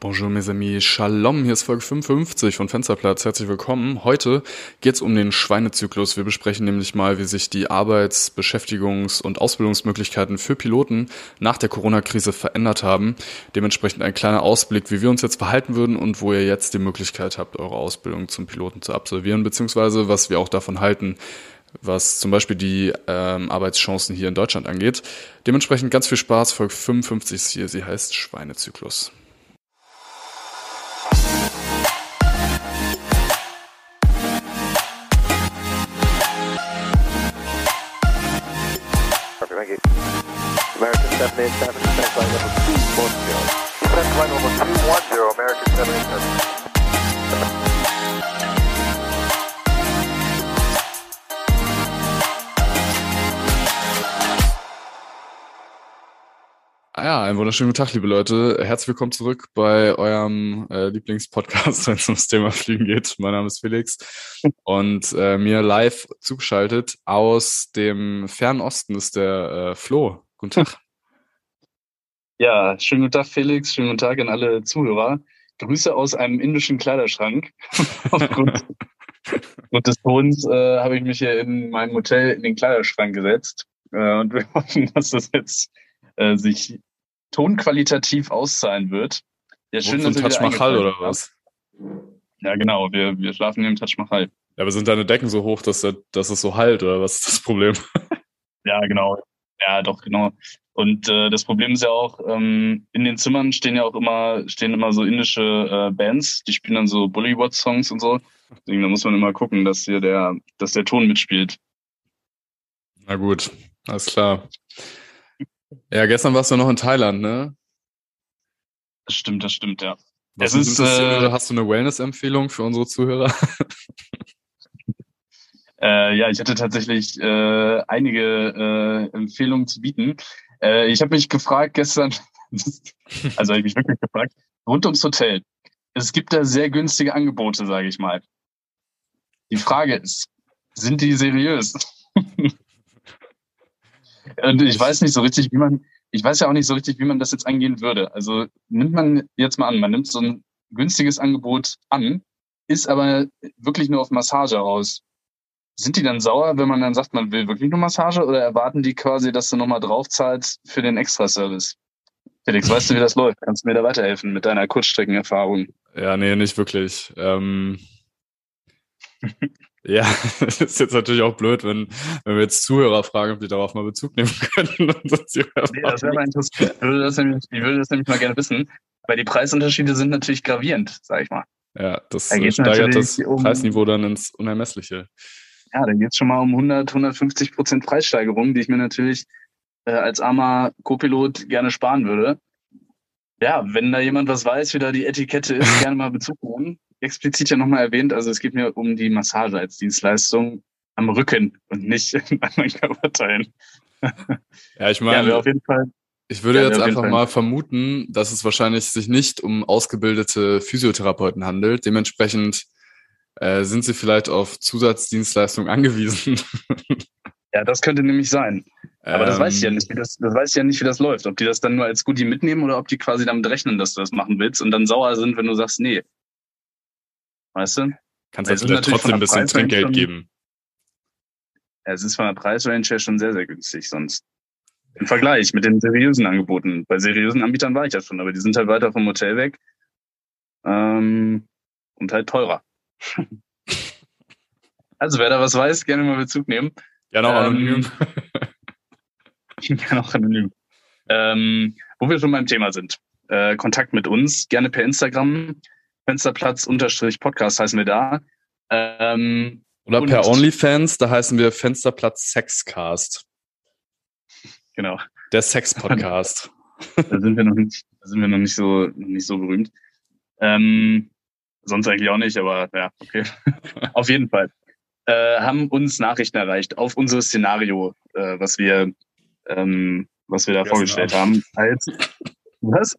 Bonjour mes amis, Shalom, hier ist Folge 55 von Fensterplatz. Herzlich willkommen. Heute geht es um den Schweinezyklus. Wir besprechen nämlich mal, wie sich die Arbeits-, Beschäftigungs- und Ausbildungsmöglichkeiten für Piloten nach der Corona-Krise verändert haben. Dementsprechend ein kleiner Ausblick, wie wir uns jetzt verhalten würden und wo ihr jetzt die Möglichkeit habt, eure Ausbildung zum Piloten zu absolvieren, beziehungsweise was wir auch davon halten, was zum Beispiel die ähm, Arbeitschancen hier in Deutschland angeht. Dementsprechend ganz viel Spaß. Folge 55 ist hier, sie heißt Schweinezyklus. Einen wunderschönen guten Tag, liebe Leute. Herzlich willkommen zurück bei eurem äh, Lieblingspodcast, wenn es ums Thema Fliegen geht. Mein Name ist Felix und äh, mir live zugeschaltet aus dem fernen Osten ist der äh, Flo. Guten Tag. Ja, schönen guten Tag, Felix. Schönen guten Tag an alle Zuhörer. Grüße aus einem indischen Kleiderschrank. Aufgrund des Tons äh, habe ich mich hier in meinem Hotel in den Kleiderschrank gesetzt. Äh, und wir hoffen, dass das jetzt äh, sich tonqualitativ auszahlen wird. Ja, schön, dass Touch Mahal oder was? Ja, genau. Wir, wir schlafen im Touch Mahal. Ja, aber sind deine Decken so hoch, dass, dass es so halt oder was ist das Problem? ja, genau. Ja, doch, genau. Und äh, das Problem ist ja auch, ähm, in den Zimmern stehen ja auch immer, stehen immer so indische äh, Bands, die spielen dann so Bollywood-Songs und so. Deswegen da muss man immer gucken, dass hier der, dass der Ton mitspielt. Na gut, alles klar. Ja, gestern warst du noch in Thailand, ne? Das stimmt, das stimmt, ja. Was es ist, äh, hast du eine Wellness-Empfehlung für unsere Zuhörer? äh, ja, ich hatte tatsächlich äh, einige äh, Empfehlungen zu bieten. Äh, ich habe mich gefragt gestern, also habe ich mich wirklich gefragt, rund ums Hotel. Es gibt da sehr günstige Angebote, sage ich mal. Die Frage ist, sind die seriös? Und ich weiß nicht so richtig, wie man, ich weiß ja auch nicht so richtig, wie man das jetzt angehen würde. Also nimmt man jetzt mal an, man nimmt so ein günstiges Angebot an, ist aber wirklich nur auf Massage aus. Sind die dann sauer, wenn man dann sagt, man will wirklich nur Massage oder erwarten die quasi, dass du nochmal draufzahlst für den Extraservice? Felix, weißt du, wie das läuft? Kannst du mir da weiterhelfen mit deiner Kurzstreckenerfahrung? Ja, nee, nicht wirklich. Ähm, ja, das ist jetzt natürlich auch blöd, wenn, wenn wir jetzt Zuhörer fragen, ob die darauf mal Bezug nehmen können. nee, das wäre mal interessant. Ich würde, das nämlich, ich würde das nämlich mal gerne wissen, weil die Preisunterschiede sind natürlich gravierend, sag ich mal. Ja, das da steigert das um, Preisniveau dann ins Unermessliche. Ja, da geht es schon mal um 100, 150 Prozent Preissteigerung, die ich mir natürlich äh, als armer Co-Pilot gerne sparen würde. Ja, wenn da jemand was weiß, wie da die Etikette ist, gerne mal Bezug nehmen explizit ja nochmal erwähnt, also es geht mir um die Massage als Dienstleistung am Rücken und nicht in anderen Körperteilen. Ja, ich meine, ja, auf jeden Fall. Ich würde ja, jetzt einfach mal vermuten, dass es wahrscheinlich sich nicht um ausgebildete Physiotherapeuten handelt. Dementsprechend äh, sind sie vielleicht auf Zusatzdienstleistungen angewiesen. Ja, das könnte nämlich sein. Aber ähm, das weiß ich ja ähm. nicht, wie das, das weiß ich ja nicht, wie das läuft. Ob die das dann nur als Goodie mitnehmen oder ob die quasi damit rechnen, dass du das machen willst und dann sauer sind, wenn du sagst, nee, Weißt du? Kannst du also vielleicht trotzdem ein bisschen Trinkgeld schon, geben. es ist von der Preisrange her schon sehr, sehr günstig sonst. Im Vergleich mit den seriösen Angeboten. Bei seriösen Anbietern war ich ja schon, aber die sind halt weiter vom Hotel weg. Ähm, und halt teurer. also wer da was weiß, gerne mal Bezug nehmen. Ja, noch anonym. Ähm, ja, noch anonym. Ähm, wo wir schon beim Thema sind. Äh, Kontakt mit uns, gerne per Instagram. Fensterplatz-Podcast heißen wir da. Ähm, Oder per OnlyFans, da heißen wir Fensterplatz Sexcast. Genau. Der Sex-Podcast. da sind wir noch nicht, da sind wir noch nicht so, noch nicht so berühmt. Ähm, sonst eigentlich auch nicht, aber ja, okay. auf jeden Fall. Äh, haben uns Nachrichten erreicht auf unser Szenario, äh, was wir, ähm, was wir da ja, vorgestellt haben. Als, was?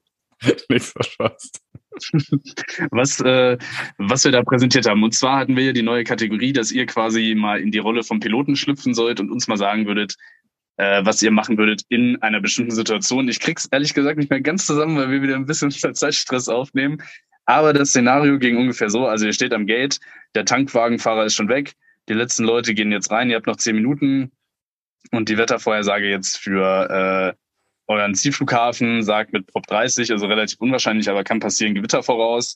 Nichts verpasst. Was, äh, was wir da präsentiert haben. Und zwar hatten wir ja die neue Kategorie, dass ihr quasi mal in die Rolle vom Piloten schlüpfen sollt und uns mal sagen würdet, äh, was ihr machen würdet in einer bestimmten Situation. Ich krieg's ehrlich gesagt nicht mehr ganz zusammen, weil wir wieder ein bisschen Zeitstress aufnehmen. Aber das Szenario ging ungefähr so, also ihr steht am Gate, der Tankwagenfahrer ist schon weg, die letzten Leute gehen jetzt rein, ihr habt noch zehn Minuten und die Wettervorhersage jetzt für äh, euren Zielflughafen sagt mit Prop 30, also relativ unwahrscheinlich, aber kann passieren, Gewitter voraus.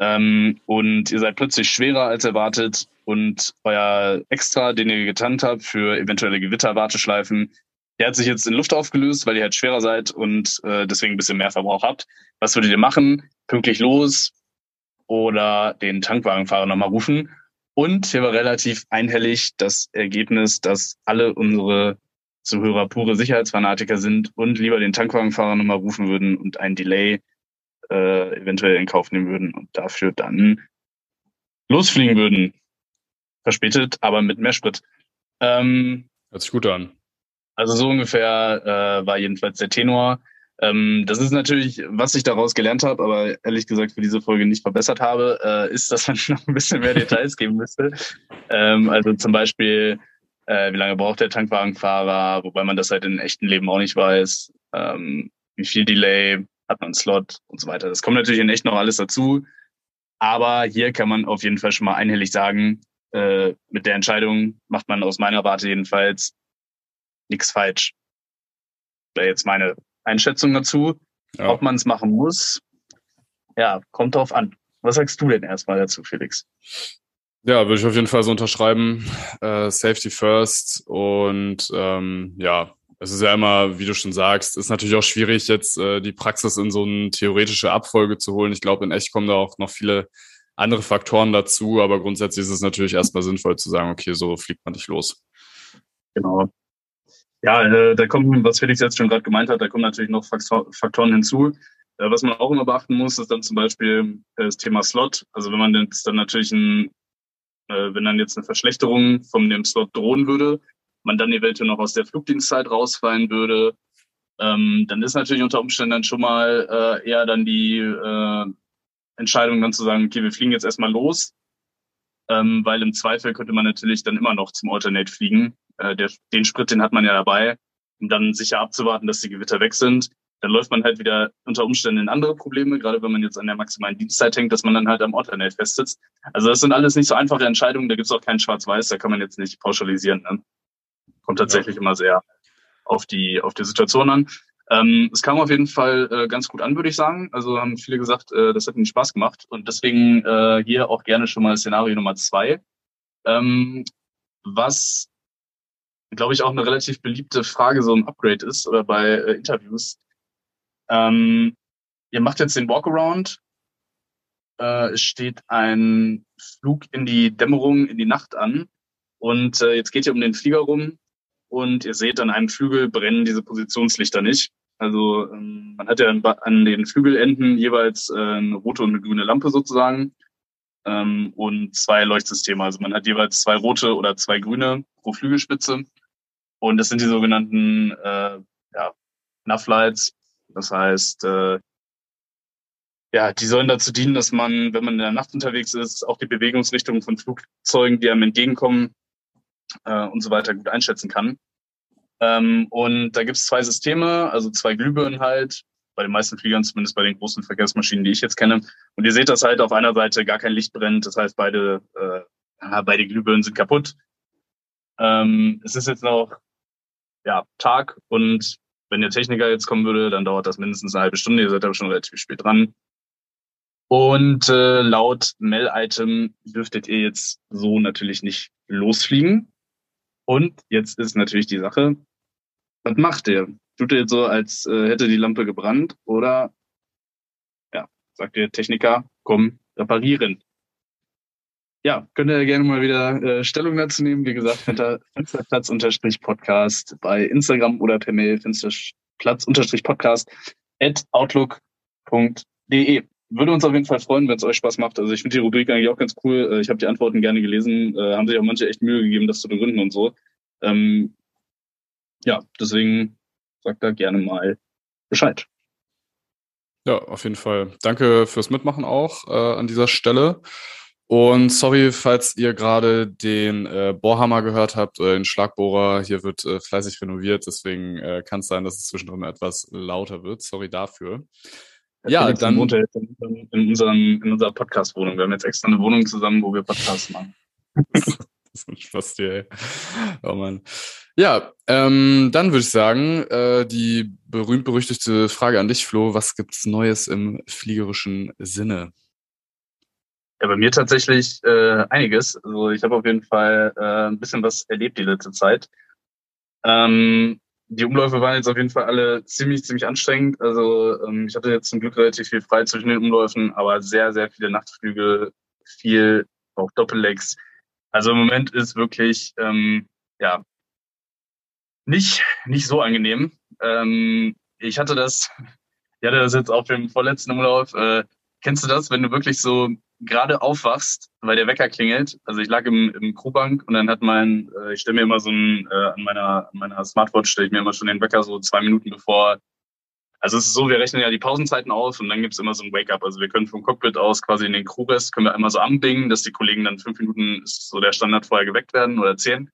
Ähm, und ihr seid plötzlich schwerer als erwartet und euer Extra, den ihr getannt habt für eventuelle Gewitterwarteschleifen, der hat sich jetzt in Luft aufgelöst, weil ihr halt schwerer seid und äh, deswegen ein bisschen mehr Verbrauch habt. Was würdet ihr machen? Pünktlich los oder den Tankwagenfahrer nochmal rufen? Und hier war relativ einhellig das Ergebnis, dass alle unsere Zuhörer pure Sicherheitsfanatiker sind und lieber den Tankwagenfahrer nochmal rufen würden und ein Delay äh, eventuell in Kauf nehmen würden und dafür dann losfliegen würden. Verspätet, aber mit mehr Sprit. Ähm, Hört sich gut an. Also so ungefähr äh, war jedenfalls der Tenor. Ähm, das ist natürlich, was ich daraus gelernt habe, aber ehrlich gesagt für diese Folge nicht verbessert habe, äh, ist, dass man noch ein bisschen mehr Details geben müsste. Ähm, also zum Beispiel, äh, wie lange braucht der Tankwagenfahrer, wobei man das halt im echten Leben auch nicht weiß, ähm, wie viel Delay, hat man einen Slot und so weiter. Das kommt natürlich in echt noch alles dazu. Aber hier kann man auf jeden Fall schon mal einhellig sagen, äh, mit der Entscheidung macht man aus meiner Warte jedenfalls nichts falsch. Wäre jetzt meine Einschätzung dazu. Ja. Ob man es machen muss, ja, kommt drauf an. Was sagst du denn erstmal dazu, Felix? Ja, würde ich auf jeden Fall so unterschreiben. Äh, Safety first und ähm, ja, es ist ja immer, wie du schon sagst, ist natürlich auch schwierig, jetzt äh, die Praxis in so eine theoretische Abfolge zu holen. Ich glaube, in echt kommen da auch noch viele andere Faktoren dazu, aber grundsätzlich ist es natürlich erstmal sinnvoll zu sagen, okay, so fliegt man nicht los. Genau. Ja, äh, da kommt, was Felix jetzt schon gerade gemeint hat, da kommen natürlich noch Faktoren hinzu. Äh, was man auch immer beachten muss, ist dann zum Beispiel äh, das Thema Slot. Also wenn man jetzt dann natürlich ein, äh, wenn dann jetzt eine Verschlechterung von dem Slot drohen würde, man dann eventuell noch aus der Flugdienstzeit rausfallen würde, ähm, dann ist natürlich unter Umständen dann schon mal äh, eher dann die äh, Entscheidung dann zu sagen, okay, wir fliegen jetzt erstmal los, ähm, weil im Zweifel könnte man natürlich dann immer noch zum Alternate fliegen. Äh, der, den Sprit, den hat man ja dabei, um dann sicher abzuwarten, dass die Gewitter weg sind. Dann läuft man halt wieder unter Umständen in andere Probleme, gerade wenn man jetzt an der maximalen Dienstzeit hängt, dass man dann halt am Alternate festsitzt. Also das sind alles nicht so einfache Entscheidungen, da gibt's auch kein Schwarz-Weiß, da kann man jetzt nicht pauschalisieren. Ne? Kommt tatsächlich ja. immer sehr auf die, auf die Situation an. Ähm, es kam auf jeden Fall äh, ganz gut an, würde ich sagen. Also haben viele gesagt, äh, das hat ihnen Spaß gemacht. Und deswegen äh, hier auch gerne schon mal Szenario Nummer zwei. Ähm, was, glaube ich, auch eine relativ beliebte Frage so im Upgrade ist oder bei äh, Interviews. Ähm, ihr macht jetzt den Walkaround. Äh, es steht ein Flug in die Dämmerung, in die Nacht an. Und äh, jetzt geht ihr um den Flieger rum und ihr seht, an einem Flügel brennen diese Positionslichter nicht. Also ähm, man hat ja an den Flügelenden jeweils äh, eine rote und eine grüne Lampe sozusagen ähm, und zwei Leuchtsysteme. Also man hat jeweils zwei rote oder zwei grüne pro Flügelspitze. Und das sind die sogenannten äh, ja, Nuff-Lights. Das heißt, äh, ja, die sollen dazu dienen, dass man, wenn man in der Nacht unterwegs ist, auch die Bewegungsrichtung von Flugzeugen, die einem entgegenkommen, äh, und so weiter gut einschätzen kann. Ähm, und da gibt es zwei Systeme, also zwei Glühbirnen halt, bei den meisten Fliegern, zumindest bei den großen Verkehrsmaschinen, die ich jetzt kenne. Und ihr seht das halt auf einer Seite gar kein Licht brennt, das heißt beide, äh, beide Glühbirnen sind kaputt. Ähm, es ist jetzt noch ja, Tag und wenn der Techniker jetzt kommen würde, dann dauert das mindestens eine halbe Stunde. Ihr seid aber schon relativ spät dran. Und äh, laut Mail-Item dürftet ihr jetzt so natürlich nicht losfliegen. Und jetzt ist natürlich die Sache, was macht der? Tut er jetzt so, als äh, hätte die Lampe gebrannt oder ja, sagt der Techniker, komm, reparieren. Ja, könnt ihr gerne mal wieder äh, Stellung dazu nehmen. Wie gesagt, Fensterplatz-Podcast bei Instagram oder per Mail Fensterplatz-Podcast at outlook.de würde uns auf jeden Fall freuen, wenn es euch Spaß macht. Also ich finde die Rubrik eigentlich auch ganz cool. Äh, ich habe die Antworten gerne gelesen. Äh, haben sich auch manche echt Mühe gegeben, das zu begründen und so. Ähm, ja, deswegen sagt da gerne mal Bescheid. Ja, auf jeden Fall. Danke fürs Mitmachen auch äh, an dieser Stelle. Und sorry, falls ihr gerade den äh, Bohrhammer gehört habt oder den Schlagbohrer. Hier wird äh, fleißig renoviert, deswegen äh, kann es sein, dass es zwischendrin etwas lauter wird. Sorry dafür. Ja, Felix dann wohnt er jetzt in, in, unseren, in unserer Podcast-Wohnung. Wir haben jetzt extra eine Wohnung zusammen, wo wir Podcasts machen. das ist ein Spaß dir, ey. Oh Mann. Ja, ähm, dann würde ich sagen, äh, die berühmt-berüchtigte Frage an dich, Flo. Was gibt's Neues im fliegerischen Sinne? Ja, bei mir tatsächlich äh, einiges. Also ich habe auf jeden Fall äh, ein bisschen was erlebt die letzte Zeit. Ähm, die Umläufe waren jetzt auf jeden Fall alle ziemlich, ziemlich anstrengend. Also ähm, ich hatte jetzt zum Glück relativ viel frei zwischen den Umläufen, aber sehr, sehr viele Nachtflüge, viel auch Doppellecks. Also im Moment ist wirklich ähm, ja nicht nicht so angenehm. Ähm, ich hatte das, ich hatte das jetzt auf dem vorletzten Umlauf. Äh, kennst du das, wenn du wirklich so gerade aufwachst, weil der Wecker klingelt. Also ich lag im, im Crewbank und dann hat mein, äh, ich stelle mir immer so ein, äh, an meiner, an meiner Smartwatch stelle ich mir immer schon den Wecker so zwei Minuten bevor. Also es ist so, wir rechnen ja die Pausenzeiten auf und dann gibt's immer so ein Wake-up. Also wir können vom Cockpit aus quasi in den Crewrest können wir einmal so anbingen, dass die Kollegen dann fünf Minuten ist so der Standard vorher geweckt werden oder zehn,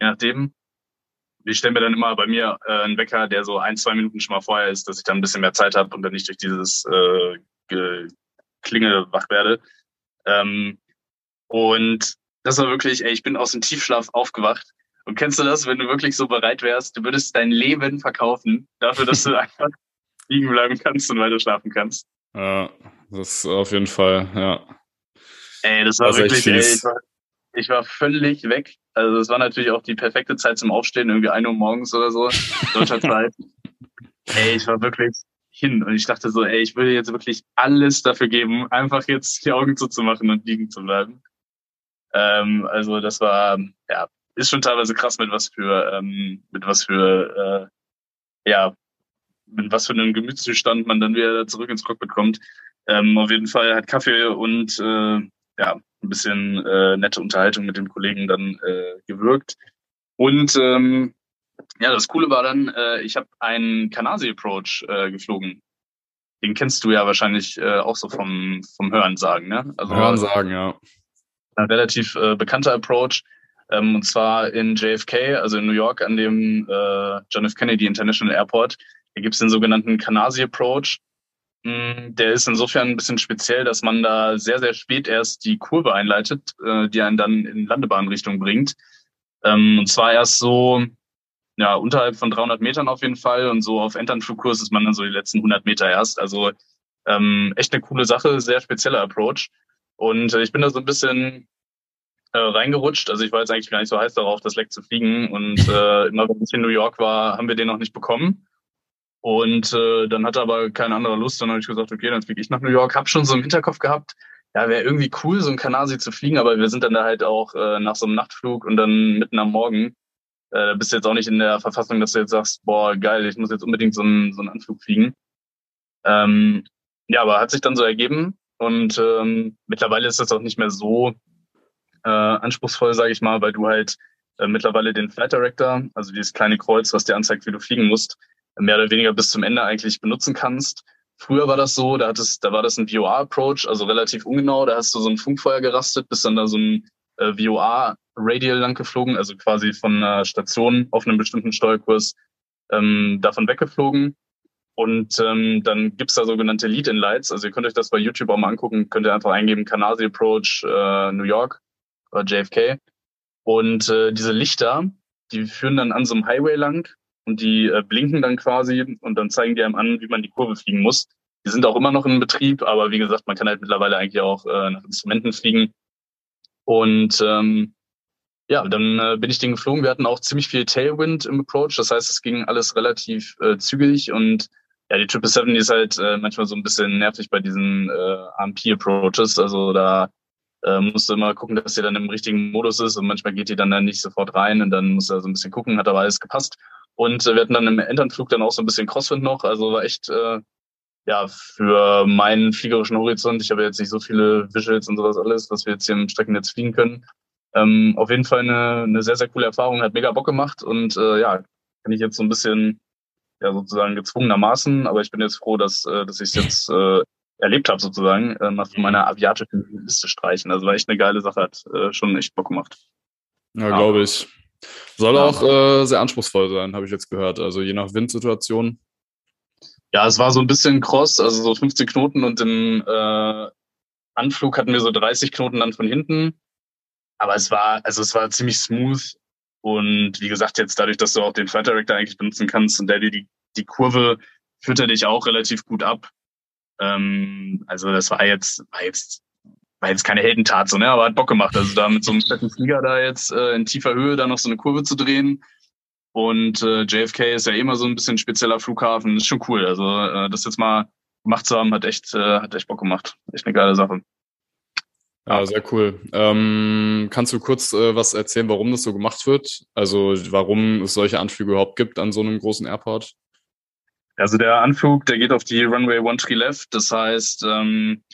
je nachdem. Ich stelle mir dann immer bei mir äh, einen Wecker, der so ein, zwei Minuten schon mal vorher ist, dass ich dann ein bisschen mehr Zeit habe und dann nicht durch dieses äh, Klingel wach werde. Ähm, und das war wirklich, ey, ich bin aus dem Tiefschlaf aufgewacht. Und kennst du das, wenn du wirklich so bereit wärst, du würdest dein Leben verkaufen, dafür, dass du einfach liegen bleiben kannst und weiter schlafen kannst? Ja, das auf jeden Fall, ja. Ey, das war das wirklich, ey, ich war, ich war völlig weg. Also es war natürlich auch die perfekte Zeit zum Aufstehen, irgendwie 1 Uhr morgens oder so, deutscher Zeit. ey, ich war wirklich, hin. Und ich dachte so, ey, ich würde jetzt wirklich alles dafür geben, einfach jetzt die Augen zuzumachen und liegen zu bleiben. Ähm, also das war, ja, ist schon teilweise krass, mit was für, ähm, mit was für, äh, ja, mit was für einem Gemütszustand man dann wieder zurück ins Cockpit kommt. Ähm, auf jeden Fall hat Kaffee und äh, ja, ein bisschen äh, nette Unterhaltung mit den Kollegen dann äh, gewirkt. Und ähm, ja, das Coole war dann, äh, ich habe einen Kanasi Approach äh, geflogen. Den kennst du ja wahrscheinlich äh, auch so vom, vom Hören sagen, ne? Also, Hören sagen, ja. Ein relativ äh, bekannter Approach. Ähm, und zwar in JFK, also in New York an dem äh, John F. Kennedy International Airport. Da gibt's den sogenannten Kanasi Approach. Mm, der ist insofern ein bisschen speziell, dass man da sehr, sehr spät erst die Kurve einleitet, äh, die einen dann in Landebahnrichtung bringt. Ähm, und zwar erst so ja, unterhalb von 300 Metern auf jeden Fall und so auf Enternflugkurs ist man dann so die letzten 100 Meter erst. Also ähm, echt eine coole Sache, sehr spezieller Approach. Und äh, ich bin da so ein bisschen äh, reingerutscht. Also ich war jetzt eigentlich gar nicht so heiß darauf, das Leck zu fliegen. Und äh, immer wenn ich in New York war, haben wir den noch nicht bekommen. Und äh, dann hatte aber kein anderer Lust. Dann habe ich gesagt, okay, dann fliege ich nach New York. Hab schon so im Hinterkopf gehabt, ja, wäre irgendwie cool, so ein Kanasi zu fliegen, aber wir sind dann da halt auch äh, nach so einem Nachtflug und dann mitten am Morgen äh, bist jetzt auch nicht in der Verfassung, dass du jetzt sagst, boah, geil, ich muss jetzt unbedingt so einen, so einen Anflug fliegen. Ähm, ja, aber hat sich dann so ergeben und ähm, mittlerweile ist das auch nicht mehr so äh, anspruchsvoll, sage ich mal, weil du halt äh, mittlerweile den Flight Director, also dieses kleine Kreuz, was dir anzeigt, wie du fliegen musst, mehr oder weniger bis zum Ende eigentlich benutzen kannst. Früher war das so, da, hattest, da war das ein VOA-Approach, also relativ ungenau, da hast du so ein Funkfeuer gerastet, bis dann da so ein äh, VOA radial lang geflogen, also quasi von einer Station auf einem bestimmten Steuerkurs ähm, davon weggeflogen. Und ähm, dann gibt's da sogenannte Lead-In-Lights. Also ihr könnt euch das bei YouTube auch mal angucken. Könnt ihr einfach eingeben, Canasi Approach äh, New York oder JFK. Und äh, diese Lichter, die führen dann an so einem Highway lang und die äh, blinken dann quasi und dann zeigen die einem an, wie man die Kurve fliegen muss. Die sind auch immer noch in Betrieb, aber wie gesagt, man kann halt mittlerweile eigentlich auch äh, nach Instrumenten fliegen. Und ähm, ja, dann äh, bin ich den geflogen. Wir hatten auch ziemlich viel Tailwind im Approach. Das heißt, es ging alles relativ äh, zügig und ja, die 777 ist halt äh, manchmal so ein bisschen nervig bei diesen äh, AMP-Approaches. Also da äh, musst du immer gucken, dass sie dann im richtigen Modus ist und manchmal geht die dann, dann nicht sofort rein und dann musst du so ein bisschen gucken, hat aber alles gepasst. Und äh, wir hatten dann im Enternflug dann auch so ein bisschen Crosswind noch. Also war echt, äh, ja, für meinen fliegerischen Horizont, ich habe jetzt nicht so viele Visuals und sowas alles, was wir jetzt hier im Streckennetz fliegen können, ähm, auf jeden Fall eine, eine sehr, sehr coole Erfahrung, hat mega Bock gemacht und äh, ja, kann ich jetzt so ein bisschen ja sozusagen gezwungenermaßen, aber ich bin jetzt froh, dass, äh, dass ich es jetzt äh, erlebt habe sozusagen, äh, mal von meiner aviatischen Liste streichen. Also war echt eine geile Sache, hat äh, schon echt Bock gemacht. Ja, glaube ich. Soll auch äh, sehr anspruchsvoll sein, habe ich jetzt gehört. Also je nach Windsituation. Ja, es war so ein bisschen cross, also so 15 Knoten und im äh, Anflug hatten wir so 30 Knoten dann von hinten. Aber es war, also es war ziemlich smooth. Und wie gesagt, jetzt dadurch, dass du auch den Flight Director eigentlich benutzen kannst und der dir die, die Kurve führt er dich auch relativ gut ab. Ähm, also das war jetzt, war jetzt, war jetzt keine Heldentat, so, ne? Aber hat Bock gemacht. Also da mit so einem fetten Flieger da jetzt äh, in tiefer Höhe da noch so eine Kurve zu drehen. Und äh, JFK ist ja immer so ein bisschen spezieller Flughafen, ist schon cool. Also äh, das jetzt mal gemacht zu haben, hat echt, äh, hat echt Bock gemacht. Echt eine geile Sache. Ja, sehr cool. Ähm, kannst du kurz äh, was erzählen, warum das so gemacht wird? Also warum es solche Anflüge überhaupt gibt an so einem großen Airport? Also der Anflug, der geht auf die Runway One Tree Left. Das heißt, ähm,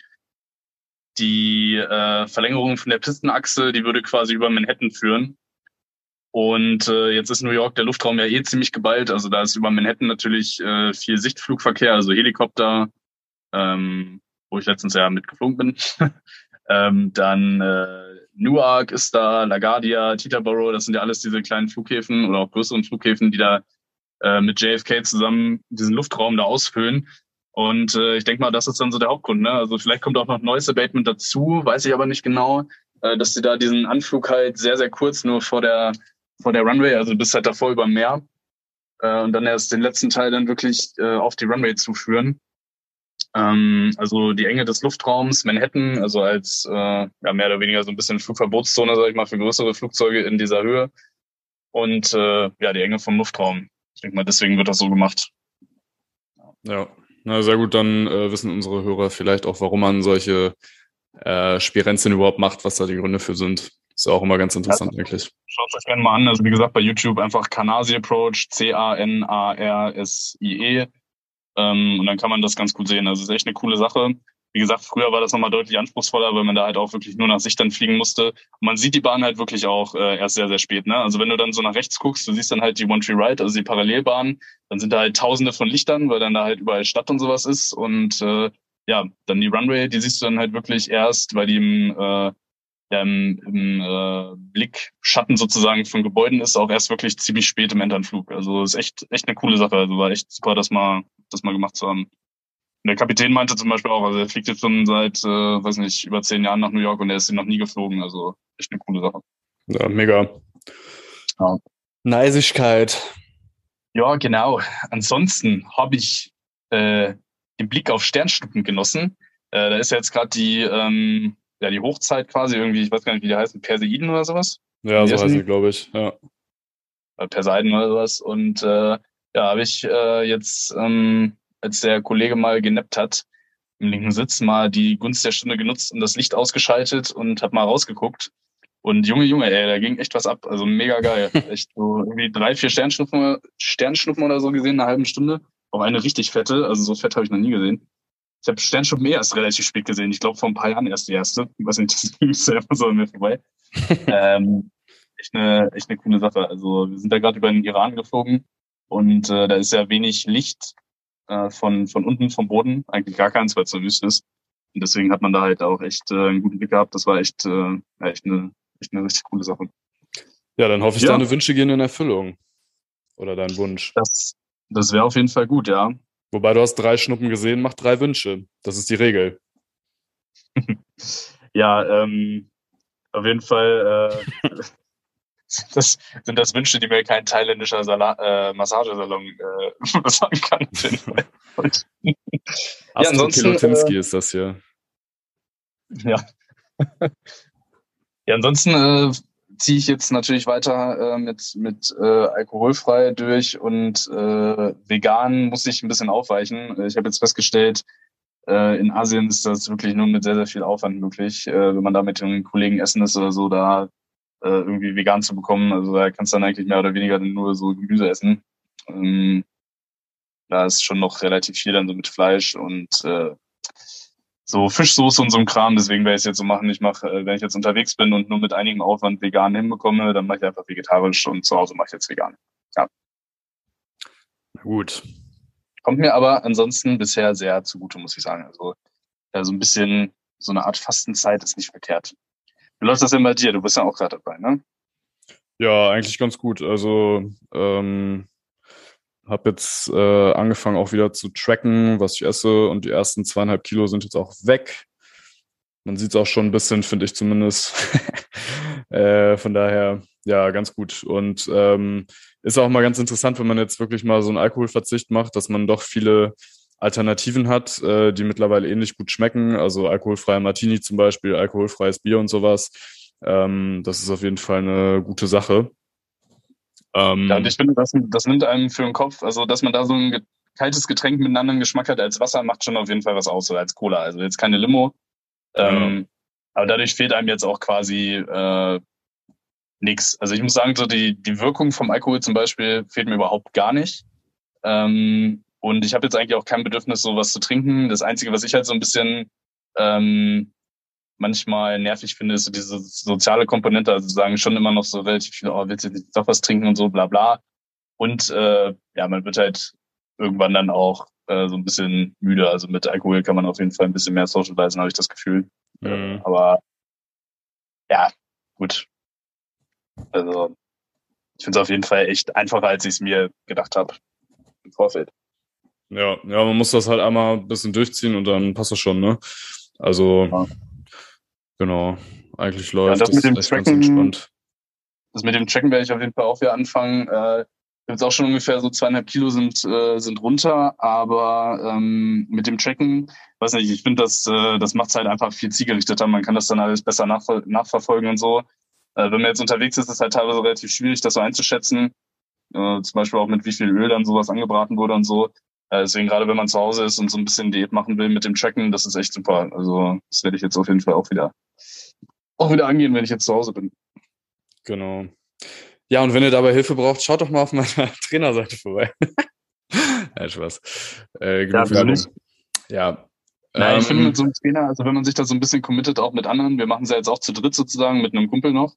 die äh, Verlängerung von der Pistenachse, die würde quasi über Manhattan führen. Und äh, jetzt ist New York der Luftraum ja eh ziemlich geballt. Also da ist über Manhattan natürlich äh, viel Sichtflugverkehr, also Helikopter, ähm, wo ich letztens ja mitgeflogen bin. Ähm, dann äh, Newark ist da, LaGuardia, Teterboro, das sind ja alles diese kleinen Flughäfen oder auch größeren Flughäfen, die da äh, mit JFK zusammen diesen Luftraum da ausfüllen. Und äh, ich denke mal, das ist dann so der Hauptgrund. Ne? Also vielleicht kommt auch noch neues Abatement dazu, weiß ich aber nicht genau, äh, dass sie da diesen Anflug halt sehr, sehr kurz nur vor der, vor der Runway, also bis halt davor über Meer äh, und dann erst den letzten Teil dann wirklich äh, auf die Runway zuführen. Ähm, also die Enge des Luftraums, Manhattan, also als äh, ja, mehr oder weniger so ein bisschen Flugverbotszone, sage ich mal, für größere Flugzeuge in dieser Höhe. Und äh, ja, die Enge vom Luftraum. Ich denke mal, deswegen wird das so gemacht. Ja, na sehr gut, dann äh, wissen unsere Hörer vielleicht auch, warum man solche äh, Spirenzien überhaupt macht, was da die Gründe für sind. Ist auch immer ganz interessant ja, eigentlich. Schaut euch gerne mal an. Also wie gesagt, bei YouTube einfach Canasi Approach, C-A-N-A-R-S-I-E. Ähm, und dann kann man das ganz gut sehen. Also es ist echt eine coole Sache. Wie gesagt, früher war das nochmal deutlich anspruchsvoller, weil man da halt auch wirklich nur nach Sicht dann fliegen musste. Und man sieht die Bahn halt wirklich auch äh, erst sehr, sehr spät. Ne? Also wenn du dann so nach rechts guckst, du siehst dann halt die One Tree Right, also die Parallelbahn, dann sind da halt tausende von Lichtern, weil dann da halt überall Stadt und sowas ist. Und äh, ja, dann die Runway, die siehst du dann halt wirklich erst, weil die im äh, ähm, im äh, Blickschatten sozusagen von Gebäuden ist, auch erst wirklich ziemlich spät im Enternflug. Also ist echt, echt eine coole Sache. Also war echt super, das mal, das mal gemacht zu haben. Und der Kapitän meinte zum Beispiel auch, also er fliegt jetzt schon seit, äh, weiß nicht, über zehn Jahren nach New York und er ist noch nie geflogen. Also echt eine coole Sache. Ja, mega. Ja. Neisigkeit. Ja, genau. Ansonsten habe ich äh, den Blick auf Sternschnuppen genossen. Äh, da ist ja jetzt gerade die ähm, ja, die Hochzeit quasi irgendwie, ich weiß gar nicht, wie die heißen, Perseiden oder sowas. Ja, so heißen sie, glaube ich, ja. Äh, Perseiden oder sowas. Und äh, ja, habe ich äh, jetzt, ähm, als der Kollege mal genappt hat, im linken Sitz mal die Gunst der Stunde genutzt und das Licht ausgeschaltet und hab mal rausgeguckt. Und Junge, Junge, ey, da ging echt was ab. Also mega geil. echt so irgendwie drei, vier Sternschnuppen, Sternschnuppen oder so gesehen, in einer halben Stunde. Auch eine richtig fette, also so fett habe ich noch nie gesehen. Ich habe Sternschnuppen eh erst relativ spät gesehen. Ich glaube, vor ein paar Jahren erst die erste. Ich weiß nicht, das ist ja immer so an mir vorbei. ähm, echt, eine, echt eine coole Sache. Also wir sind da gerade über den Iran geflogen und äh, da ist ja wenig Licht äh, von, von unten vom Boden. Eigentlich gar keins, weil es so wüst ist. Und deswegen hat man da halt auch echt äh, einen guten Blick gehabt. Das war echt, äh, echt, eine, echt eine richtig coole Sache. Ja, dann hoffe ich, ja. deine Wünsche gehen in Erfüllung. Oder dein Wunsch. Das, das wäre auf jeden Fall gut, ja. Wobei du hast drei Schnuppen gesehen, mach drei Wünsche. Das ist die Regel. ja, ähm, auf jeden Fall äh, das, sind das Wünsche, die mir kein thailändischer Sala äh, Massagesalon äh, sagen kann. ja, ansonsten, äh, ist das hier. Ja. ja, ansonsten äh, ziehe ich jetzt natürlich weiter äh, mit, mit äh, alkoholfrei durch und äh, vegan muss ich ein bisschen aufweichen. Ich habe jetzt festgestellt, äh, in Asien ist das wirklich nur mit sehr, sehr viel Aufwand möglich, äh, wenn man da mit den Kollegen essen ist oder so, da äh, irgendwie vegan zu bekommen. Also da kannst du dann eigentlich mehr oder weniger nur so Gemüse essen. Ähm, da ist schon noch relativ viel dann so mit Fleisch und äh, so Fischsoße und so ein Kram. Deswegen werde ich es jetzt so machen. Ich mache, äh, wenn ich jetzt unterwegs bin und nur mit einigem Aufwand vegan hinbekomme, dann mache ich einfach vegetarisch und zu Hause mache ich jetzt vegan. Ja. Gut. Kommt mir aber ansonsten bisher sehr zugute, muss ich sagen. Also ja, so ein bisschen so eine Art Fastenzeit ist nicht verkehrt. Wie läuft das denn bei dir? Du bist ja auch gerade dabei, ne? Ja, eigentlich ganz gut. Also ähm, habe jetzt äh, angefangen auch wieder zu tracken, was ich esse und die ersten zweieinhalb Kilo sind jetzt auch weg. Man sieht es auch schon ein bisschen, finde ich zumindest. äh, von daher, ja, ganz gut. Und ähm, ist auch mal ganz interessant, wenn man jetzt wirklich mal so einen Alkoholverzicht macht, dass man doch viele Alternativen hat, äh, die mittlerweile ähnlich gut schmecken. Also alkoholfreier Martini zum Beispiel, alkoholfreies Bier und sowas. Ähm, das ist auf jeden Fall eine gute Sache. Ähm, ja, und ich finde, das, das nimmt einem für den Kopf, also dass man da so ein kaltes Getränk mit einem anderen Geschmack hat als Wasser, macht schon auf jeden Fall was aus, oder als Cola. Also jetzt keine Limo. Ähm, aber dadurch fehlt einem jetzt auch quasi äh, nichts. Also ich muss sagen, so die, die Wirkung vom Alkohol zum Beispiel fehlt mir überhaupt gar nicht. Ähm, und ich habe jetzt eigentlich auch kein Bedürfnis, sowas zu trinken. Das Einzige, was ich halt so ein bisschen ähm, manchmal nervig finde, ist so diese soziale Komponente. Also sagen schon immer noch so relativ viel, oh, willst du nicht doch was trinken und so, bla bla. Und äh, ja, man wird halt irgendwann dann auch äh, so ein bisschen müde. Also mit Alkohol kann man auf jeden Fall ein bisschen mehr socialisen, habe ich das Gefühl. Mhm. Aber ja, gut. Also ich finde es auf jeden Fall echt einfacher, als ich es mir gedacht habe im Vorfeld. Ja, ja, man muss das halt einmal ein bisschen durchziehen und dann passt das schon, ne? Also, ja. Genau, eigentlich läuft ja, das, das mit dem Tracken. Das mit dem Tracken werde ich auf jeden Fall auch wieder anfangen. Äh, jetzt auch schon ungefähr so zweieinhalb Kilo sind, äh, sind runter, aber ähm, mit dem Tracken, weiß nicht, ich finde, das, äh, das macht es halt einfach viel zielgerichteter. Man kann das dann alles besser nachver nachverfolgen und so. Äh, wenn man jetzt unterwegs ist, ist es halt teilweise relativ schwierig, das so einzuschätzen. Äh, zum Beispiel auch mit wie viel Öl dann sowas angebraten wurde und so. Äh, deswegen gerade wenn man zu Hause ist und so ein bisschen Diät machen will mit dem Tracken, das ist echt super. Also das werde ich jetzt auf jeden Fall auch wieder auch wieder angehen, wenn ich jetzt zu Hause bin. Genau. Ja, und wenn ihr dabei Hilfe braucht, schaut doch mal auf meiner Trainerseite vorbei. ja, Spaß. Äh, genug ja. Ja. Nein, ähm, ich finde mit so einem Trainer, also wenn man sich da so ein bisschen committet, auch mit anderen, wir machen es ja jetzt auch zu dritt sozusagen mit einem Kumpel noch,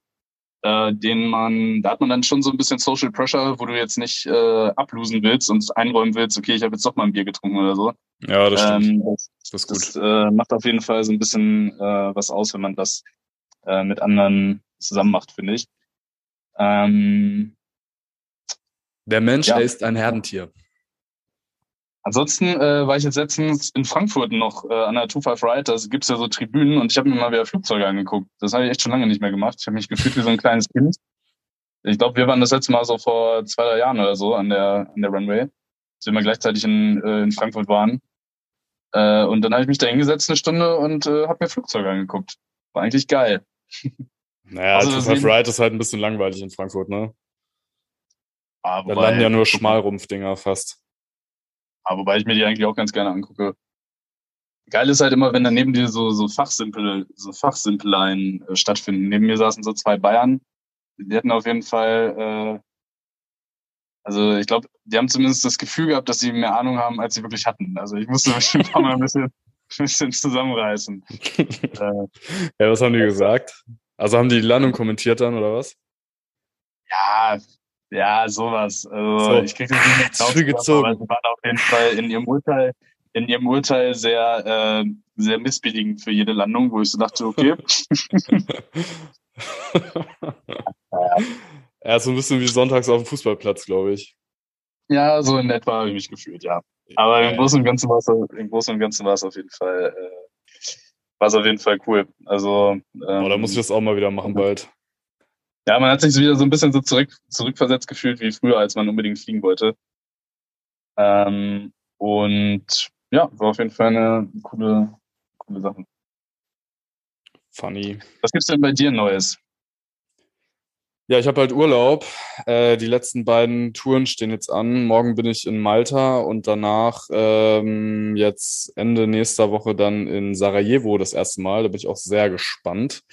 äh, den man, da hat man dann schon so ein bisschen Social Pressure, wo du jetzt nicht äh, ablosen willst und einräumen willst, okay, ich habe jetzt doch mal ein Bier getrunken oder so. Ja, das stimmt. Ähm, das, das, ist gut. Das äh, macht auf jeden Fall so ein bisschen äh, was aus, wenn man das äh, mit anderen zusammen macht, finde ich. Ähm, Der Mensch ja. ist ein Herdentier. Ansonsten äh, war ich jetzt letztens in Frankfurt noch äh, an der 25 Ride, da gibt's ja so Tribünen und ich habe mir mal wieder Flugzeuge angeguckt. Das habe ich echt schon lange nicht mehr gemacht. Ich habe mich gefühlt wie so ein kleines Kind. Ich glaube, wir waren das letzte Mal so vor zwei, drei Jahren oder so an der, an der Runway, als wir mal gleichzeitig in, äh, in Frankfurt waren. Äh, und dann habe ich mich da hingesetzt eine Stunde und äh, habe mir Flugzeuge angeguckt. War eigentlich geil. Naja, also 25 Ride ist halt ein bisschen langweilig in Frankfurt, ne? Ah, da landen ja nur Schmalrumpfdinger fast. Aber wobei ich mir die eigentlich auch ganz gerne angucke. Geil ist halt immer, wenn daneben dir so, so Fachsimpel, so Fachsimpeleien äh, stattfinden. Neben mir saßen so zwei Bayern. Die hatten auf jeden Fall, äh, also ich glaube, die haben zumindest das Gefühl gehabt, dass sie mehr Ahnung haben, als sie wirklich hatten. Also ich musste mich ein paar Mal ein bisschen, ein bisschen zusammenreißen. äh, ja, was haben die gesagt? Also haben die die Landung kommentiert dann, oder was? Ja, ja, sowas. Also so. ich kriege das nicht mehr gezogen. aber sie waren auf jeden Fall in ihrem Urteil, in ihrem Urteil sehr, äh, sehr missbilligend für jede Landung, wo ich so dachte, okay. ja. Ist so ein bisschen wie sonntags auf dem Fußballplatz, glaube ich. Ja, so in etwa habe ich mich gefühlt, ja. Aber im Großen und Ganzen war es, im Großen und Ganzen war es auf jeden Fall, äh, war es auf jeden Fall cool. Also, ähm, oh, da muss ich das auch mal wieder machen bald. Ja, man hat sich wieder so ein bisschen so zurück, zurückversetzt gefühlt wie früher, als man unbedingt fliegen wollte. Ähm, und ja, war auf jeden Fall eine coole, coole Sache. Funny. Was gibt's denn bei dir Neues? Ja, ich habe halt Urlaub. Äh, die letzten beiden Touren stehen jetzt an. Morgen bin ich in Malta und danach ähm, jetzt Ende nächster Woche dann in Sarajevo das erste Mal. Da bin ich auch sehr gespannt.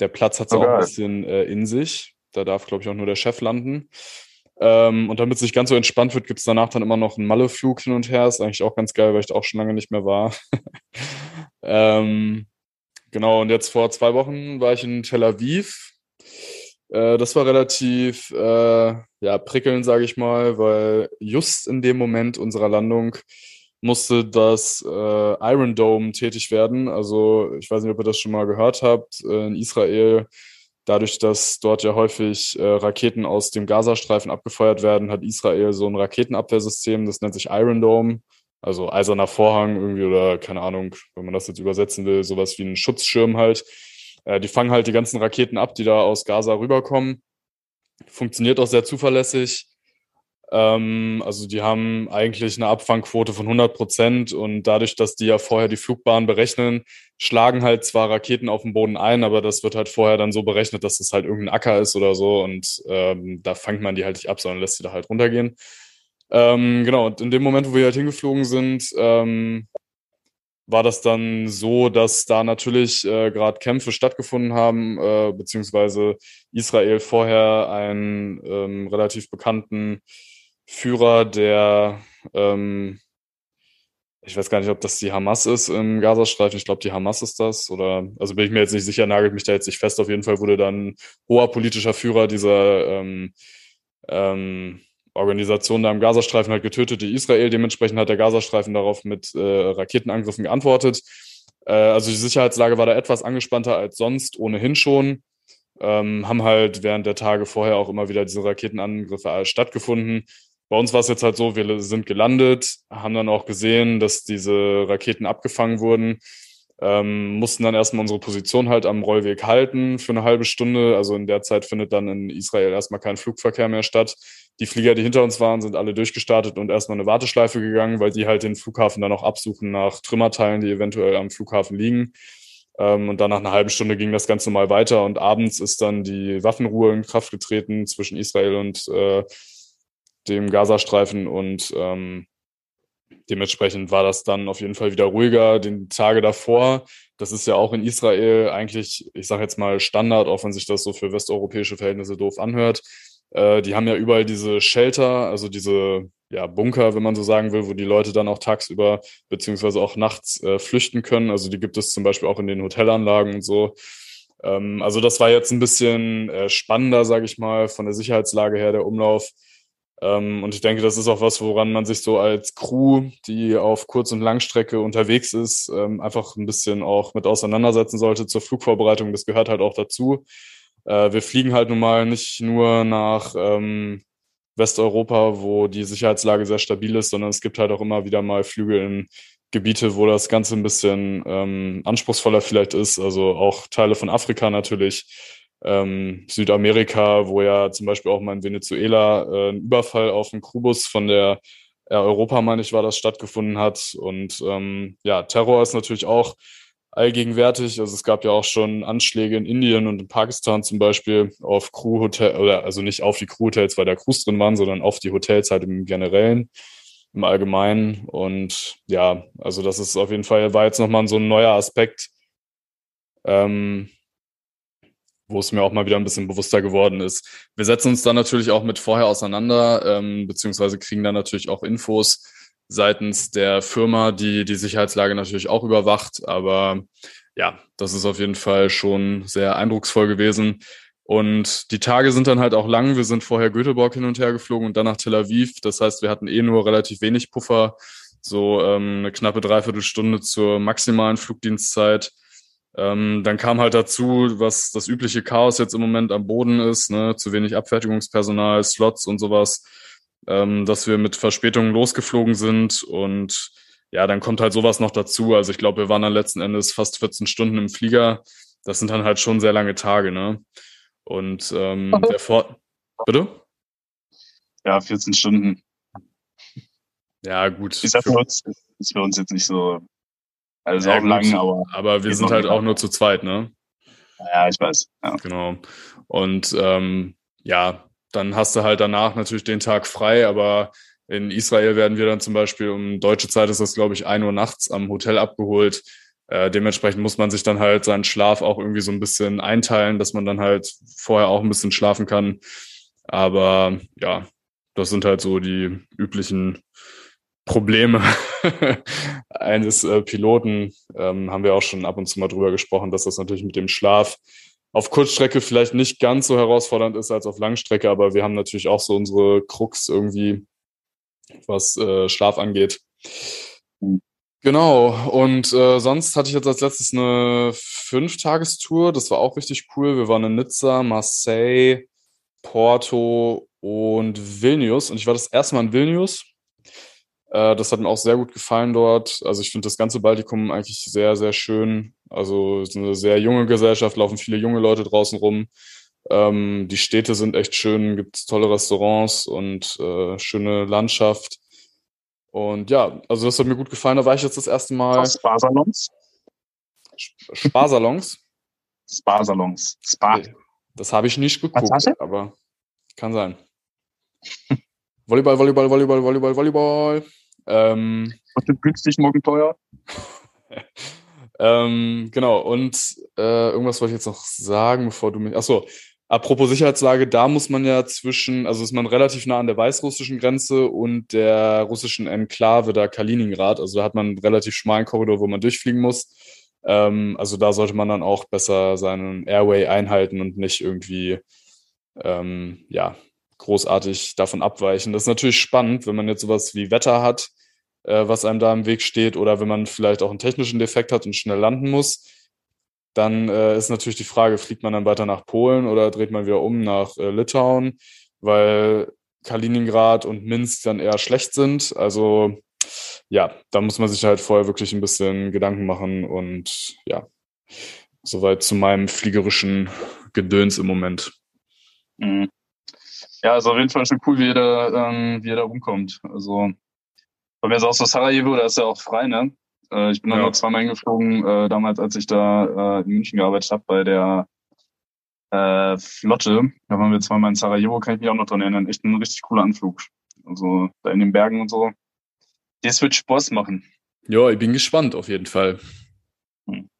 Der Platz hat es okay. auch ein bisschen äh, in sich. Da darf, glaube ich, auch nur der Chef landen. Ähm, und damit es nicht ganz so entspannt wird, gibt es danach dann immer noch einen Malle-Flug hin und her. Ist eigentlich auch ganz geil, weil ich da auch schon lange nicht mehr war. ähm, genau, und jetzt vor zwei Wochen war ich in Tel Aviv. Äh, das war relativ äh, ja, prickelnd, sage ich mal, weil just in dem Moment unserer Landung musste das äh, Iron Dome tätig werden. Also ich weiß nicht, ob ihr das schon mal gehört habt. Äh, in Israel, dadurch, dass dort ja häufig äh, Raketen aus dem Gazastreifen abgefeuert werden, hat Israel so ein Raketenabwehrsystem, das nennt sich Iron Dome. Also eiserner Vorhang irgendwie oder keine Ahnung, wenn man das jetzt übersetzen will, sowas wie ein Schutzschirm halt. Äh, die fangen halt die ganzen Raketen ab, die da aus Gaza rüberkommen. Funktioniert auch sehr zuverlässig also die haben eigentlich eine Abfangquote von 100 Prozent und dadurch, dass die ja vorher die Flugbahn berechnen, schlagen halt zwar Raketen auf den Boden ein, aber das wird halt vorher dann so berechnet, dass es halt irgendein Acker ist oder so und ähm, da fangt man die halt nicht ab, sondern lässt sie da halt runtergehen. Ähm, genau, und in dem Moment, wo wir halt hingeflogen sind, ähm, war das dann so, dass da natürlich äh, gerade Kämpfe stattgefunden haben, äh, beziehungsweise Israel vorher einen ähm, relativ bekannten Führer der, ähm, ich weiß gar nicht, ob das die Hamas ist im Gazastreifen. Ich glaube, die Hamas ist das. Oder also bin ich mir jetzt nicht sicher, nagelt mich da jetzt nicht fest. Auf jeden Fall wurde dann hoher politischer Führer dieser ähm, ähm, Organisation da im Gazastreifen halt getötet, die Israel. Dementsprechend hat der Gazastreifen darauf mit äh, Raketenangriffen geantwortet. Äh, also die Sicherheitslage war da etwas angespannter als sonst, ohnehin schon. Ähm, haben halt während der Tage vorher auch immer wieder diese Raketenangriffe stattgefunden. Bei uns war es jetzt halt so, wir sind gelandet, haben dann auch gesehen, dass diese Raketen abgefangen wurden, ähm, mussten dann erstmal unsere Position halt am Rollweg halten für eine halbe Stunde. Also in der Zeit findet dann in Israel erstmal kein Flugverkehr mehr statt. Die Flieger, die hinter uns waren, sind alle durchgestartet und erstmal eine Warteschleife gegangen, weil die halt den Flughafen dann auch absuchen nach Trümmerteilen, die eventuell am Flughafen liegen. Ähm, und dann nach einer halben Stunde ging das Ganze mal weiter und abends ist dann die Waffenruhe in Kraft getreten zwischen Israel und äh, dem Gazastreifen und ähm, dementsprechend war das dann auf jeden Fall wieder ruhiger. Den Tage davor, das ist ja auch in Israel eigentlich, ich sage jetzt mal Standard, auch wenn sich das so für westeuropäische Verhältnisse doof anhört. Äh, die haben ja überall diese Shelter, also diese ja, Bunker, wenn man so sagen will, wo die Leute dann auch tagsüber beziehungsweise auch nachts äh, flüchten können. Also die gibt es zum Beispiel auch in den Hotelanlagen und so. Ähm, also das war jetzt ein bisschen äh, spannender, sage ich mal, von der Sicherheitslage her, der Umlauf. Ähm, und ich denke, das ist auch was, woran man sich so als Crew, die auf Kurz- und Langstrecke unterwegs ist, ähm, einfach ein bisschen auch mit auseinandersetzen sollte zur Flugvorbereitung. Das gehört halt auch dazu. Äh, wir fliegen halt nun mal nicht nur nach ähm, Westeuropa, wo die Sicherheitslage sehr stabil ist, sondern es gibt halt auch immer wieder mal Flüge in Gebiete, wo das Ganze ein bisschen anspruchsvoller vielleicht ist. Also auch Teile von Afrika natürlich ähm, Südamerika, wo ja zum Beispiel auch mal in Venezuela äh, ein Überfall auf einen Krubus von der Air Europa, meine ich, war das stattgefunden hat. Und ähm, ja, Terror ist natürlich auch allgegenwärtig. Also es gab ja auch schon Anschläge in Indien und in Pakistan zum Beispiel auf Crewhotel oder also nicht auf die Crewhotels, weil da Crews drin waren, sondern auf die Hotels halt im Generellen, im Allgemeinen. Und ja, also das ist auf jeden Fall, war jetzt nochmal so ein neuer Aspekt, ähm, wo es mir auch mal wieder ein bisschen bewusster geworden ist. Wir setzen uns dann natürlich auch mit vorher auseinander, ähm, beziehungsweise kriegen dann natürlich auch Infos seitens der Firma, die die Sicherheitslage natürlich auch überwacht. Aber ja, das ist auf jeden Fall schon sehr eindrucksvoll gewesen. Und die Tage sind dann halt auch lang. Wir sind vorher Göteborg hin und her geflogen und dann nach Tel Aviv. Das heißt, wir hatten eh nur relativ wenig Puffer, so ähm, eine knappe Dreiviertelstunde zur maximalen Flugdienstzeit. Ähm, dann kam halt dazu, was das übliche Chaos jetzt im Moment am Boden ist, ne? zu wenig Abfertigungspersonal, Slots und sowas, ähm, dass wir mit Verspätungen losgeflogen sind und ja, dann kommt halt sowas noch dazu. Also ich glaube, wir waren dann letzten Endes fast 14 Stunden im Flieger. Das sind dann halt schon sehr lange Tage, ne? Und ähm, mhm. der Vor Bitte? Ja, 14 Stunden. Ja, gut. Ist, für uns, ist für uns jetzt nicht so also ja, auch gut, lang, aber. Aber wir sind halt auch nur zu zweit, ne? Ja, ich weiß. Ja. Genau. Und ähm, ja, dann hast du halt danach natürlich den Tag frei, aber in Israel werden wir dann zum Beispiel um deutsche Zeit ist das, glaube ich, ein Uhr nachts am Hotel abgeholt. Äh, dementsprechend muss man sich dann halt seinen Schlaf auch irgendwie so ein bisschen einteilen, dass man dann halt vorher auch ein bisschen schlafen kann. Aber ja, das sind halt so die üblichen Probleme eines äh, Piloten. Ähm, haben wir auch schon ab und zu mal drüber gesprochen, dass das natürlich mit dem Schlaf auf Kurzstrecke vielleicht nicht ganz so herausfordernd ist als auf Langstrecke, aber wir haben natürlich auch so unsere Krux irgendwie, was äh, Schlaf angeht. Mhm. Genau, und äh, sonst hatte ich jetzt als letztes eine Fünf-Tagestour. Das war auch richtig cool. Wir waren in Nizza, Marseille, Porto und Vilnius. Und ich war das erste Mal in Vilnius. Äh, das hat mir auch sehr gut gefallen dort. Also ich finde das ganze Baltikum eigentlich sehr, sehr schön. Also es ist eine sehr junge Gesellschaft, laufen viele junge Leute draußen rum. Ähm, die Städte sind echt schön, gibt tolle Restaurants und äh, schöne Landschaft. Und ja, also das hat mir gut gefallen. Da war ich jetzt das erste Mal. Spa-Salons? Spa-Salons? Spa-Salons. Spa. Das habe ich nicht geguckt, aber kann sein. Volleyball, Volleyball, Volleyball, Volleyball, Volleyball. Ähm, ist günstig, morgen teuer? ähm, genau, und äh, irgendwas wollte ich jetzt noch sagen, bevor du mich. Achso, Apropos Sicherheitslage, da muss man ja zwischen, also ist man relativ nah an der weißrussischen Grenze und der russischen Enklave da Kaliningrad. Also da hat man einen relativ schmalen Korridor, wo man durchfliegen muss. Ähm, also da sollte man dann auch besser seinen Airway einhalten und nicht irgendwie, ähm, ja, großartig davon abweichen. Das ist natürlich spannend, wenn man jetzt sowas wie Wetter hat, äh, was einem da im Weg steht, oder wenn man vielleicht auch einen technischen Defekt hat und schnell landen muss dann äh, ist natürlich die Frage, fliegt man dann weiter nach Polen oder dreht man wieder um nach äh, Litauen, weil Kaliningrad und Minsk dann eher schlecht sind. Also ja, da muss man sich halt vorher wirklich ein bisschen Gedanken machen und ja, soweit zu meinem fliegerischen Gedöns im Moment. Mhm. Ja, also auf jeden Fall schon cool, wie ihr da, ähm, wie ihr da rumkommt. Also bei mir ist auch so Sarajevo, da ist ja auch frei, ne? Äh, ich bin dann ja. nur zweimal hingeflogen, äh, damals, als ich da äh, in München gearbeitet habe, bei der äh, Flotte. Da waren wir zweimal in Sarajevo, kann ich mich auch noch dran erinnern. Echt ein richtig cooler Anflug. Also da in den Bergen und so. Das wird Spaß machen. Ja, ich bin gespannt auf jeden Fall. Hm.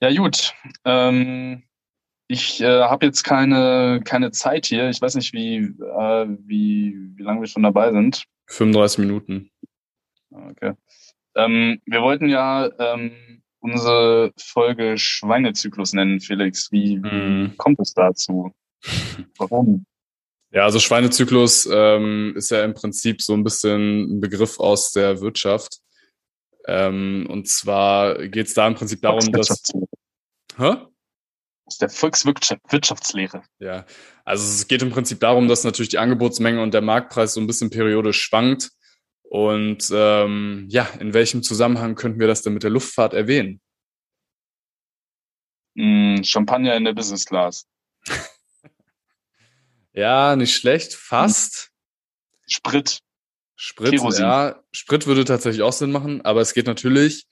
Ja, gut. Ähm, ich äh, habe jetzt keine, keine Zeit hier. Ich weiß nicht, wie, äh, wie, wie lange wir schon dabei sind. 35 Minuten. Okay. Ähm, wir wollten ja ähm, unsere Folge Schweinezyklus nennen, Felix. Wie, wie mm. kommt es dazu? Warum? Ja, also Schweinezyklus ähm, ist ja im Prinzip so ein bisschen ein Begriff aus der Wirtschaft. Ähm, und zwar geht es da im Prinzip darum, dass. Hä? Aus der Volkswirtschaftslehre. Ja, also es geht im Prinzip darum, dass natürlich die Angebotsmenge und der Marktpreis so ein bisschen periodisch schwankt. Und ähm, ja, in welchem Zusammenhang könnten wir das denn mit der Luftfahrt erwähnen? Mm, Champagner in der Business Class. ja, nicht schlecht, fast. Sprit. Sprit, Kerosin. ja, Sprit würde tatsächlich auch Sinn machen, aber es geht natürlich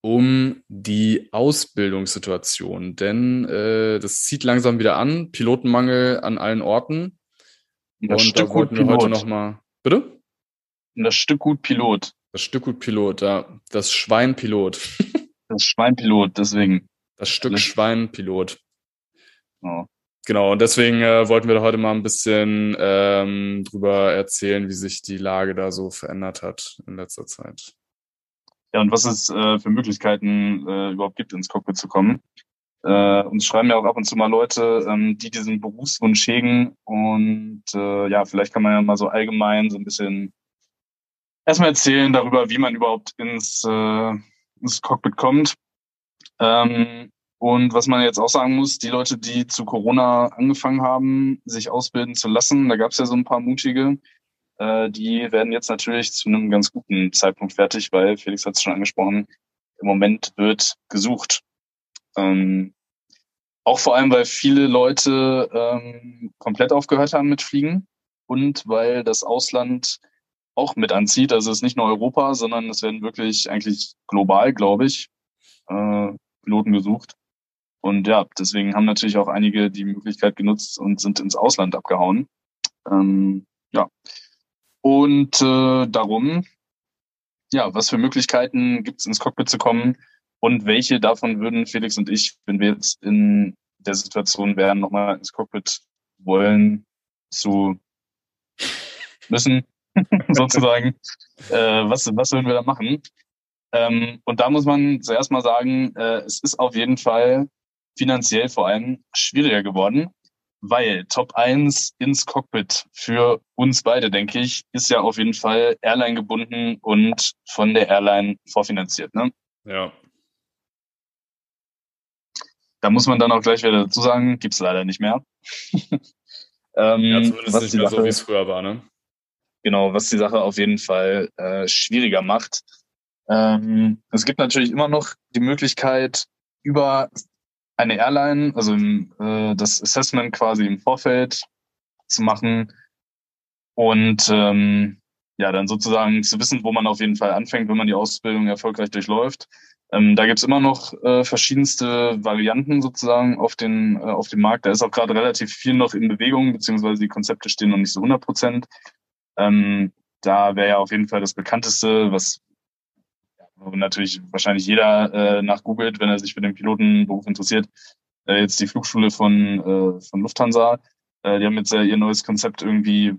um die Ausbildungssituation, denn äh, das zieht langsam wieder an, Pilotenmangel an allen Orten. Das und Stück da wollten wir Pilot. heute noch mal. Bitte? das Stückgut Pilot. Das Stückgut Pilot, ja. Das Schwein Pilot. das Schwein Pilot, deswegen. Das Stück das Schwein Pilot. Oh. Genau, und deswegen äh, wollten wir da heute mal ein bisschen ähm, drüber erzählen, wie sich die Lage da so verändert hat in letzter Zeit. Ja, und was es äh, für Möglichkeiten äh, überhaupt gibt, ins Cockpit zu kommen. Äh, uns schreiben ja auch ab und zu mal Leute, ähm, die diesen Berufswunsch hegen. Und äh, ja, vielleicht kann man ja mal so allgemein so ein bisschen erstmal erzählen darüber, wie man überhaupt ins, äh, ins Cockpit kommt. Ähm, und was man jetzt auch sagen muss, die Leute, die zu Corona angefangen haben, sich ausbilden zu lassen, da gab es ja so ein paar mutige, äh, die werden jetzt natürlich zu einem ganz guten Zeitpunkt fertig, weil Felix hat es schon angesprochen, im Moment wird gesucht. Ähm, auch vor allem, weil viele Leute ähm, komplett aufgehört haben mit Fliegen und weil das Ausland auch mit anzieht. Also es ist nicht nur Europa, sondern es werden wirklich eigentlich global, glaube ich, äh, Piloten gesucht. Und ja, deswegen haben natürlich auch einige die Möglichkeit genutzt und sind ins Ausland abgehauen. Ähm, ja. Und äh, darum, ja, was für Möglichkeiten gibt es ins Cockpit zu kommen und welche davon würden Felix und ich, wenn wir jetzt in der Situation wären, nochmal ins Cockpit wollen zu müssen, sozusagen. Äh, was, was würden wir da machen? Ähm, und da muss man zuerst mal sagen, äh, es ist auf jeden Fall finanziell vor allem schwieriger geworden, weil Top 1 ins Cockpit für uns beide, denke ich, ist ja auf jeden Fall Airline gebunden und von der Airline vorfinanziert. Ne? Ja. Da muss man dann auch gleich wieder dazu sagen, gibt's leider nicht mehr. ähm, ja, zumindest nicht mehr Sache, so, wie es früher war, ne? Genau, was die Sache auf jeden Fall äh, schwieriger macht. Ähm, es gibt natürlich immer noch die Möglichkeit, über eine Airline, also äh, das Assessment quasi im Vorfeld zu machen und ähm, ja, dann sozusagen zu wissen, wo man auf jeden Fall anfängt, wenn man die Ausbildung erfolgreich durchläuft. Ähm, da gibt's immer noch äh, verschiedenste Varianten sozusagen auf den, äh, auf dem Markt. Da ist auch gerade relativ viel noch in Bewegung, beziehungsweise die Konzepte stehen noch nicht so 100 Prozent. Ähm, da wäre ja auf jeden Fall das bekannteste, was natürlich wahrscheinlich jeder äh, nachgoogelt, wenn er sich für den Pilotenberuf interessiert. Äh, jetzt die Flugschule von, äh, von Lufthansa. Äh, die haben jetzt ja ihr neues Konzept irgendwie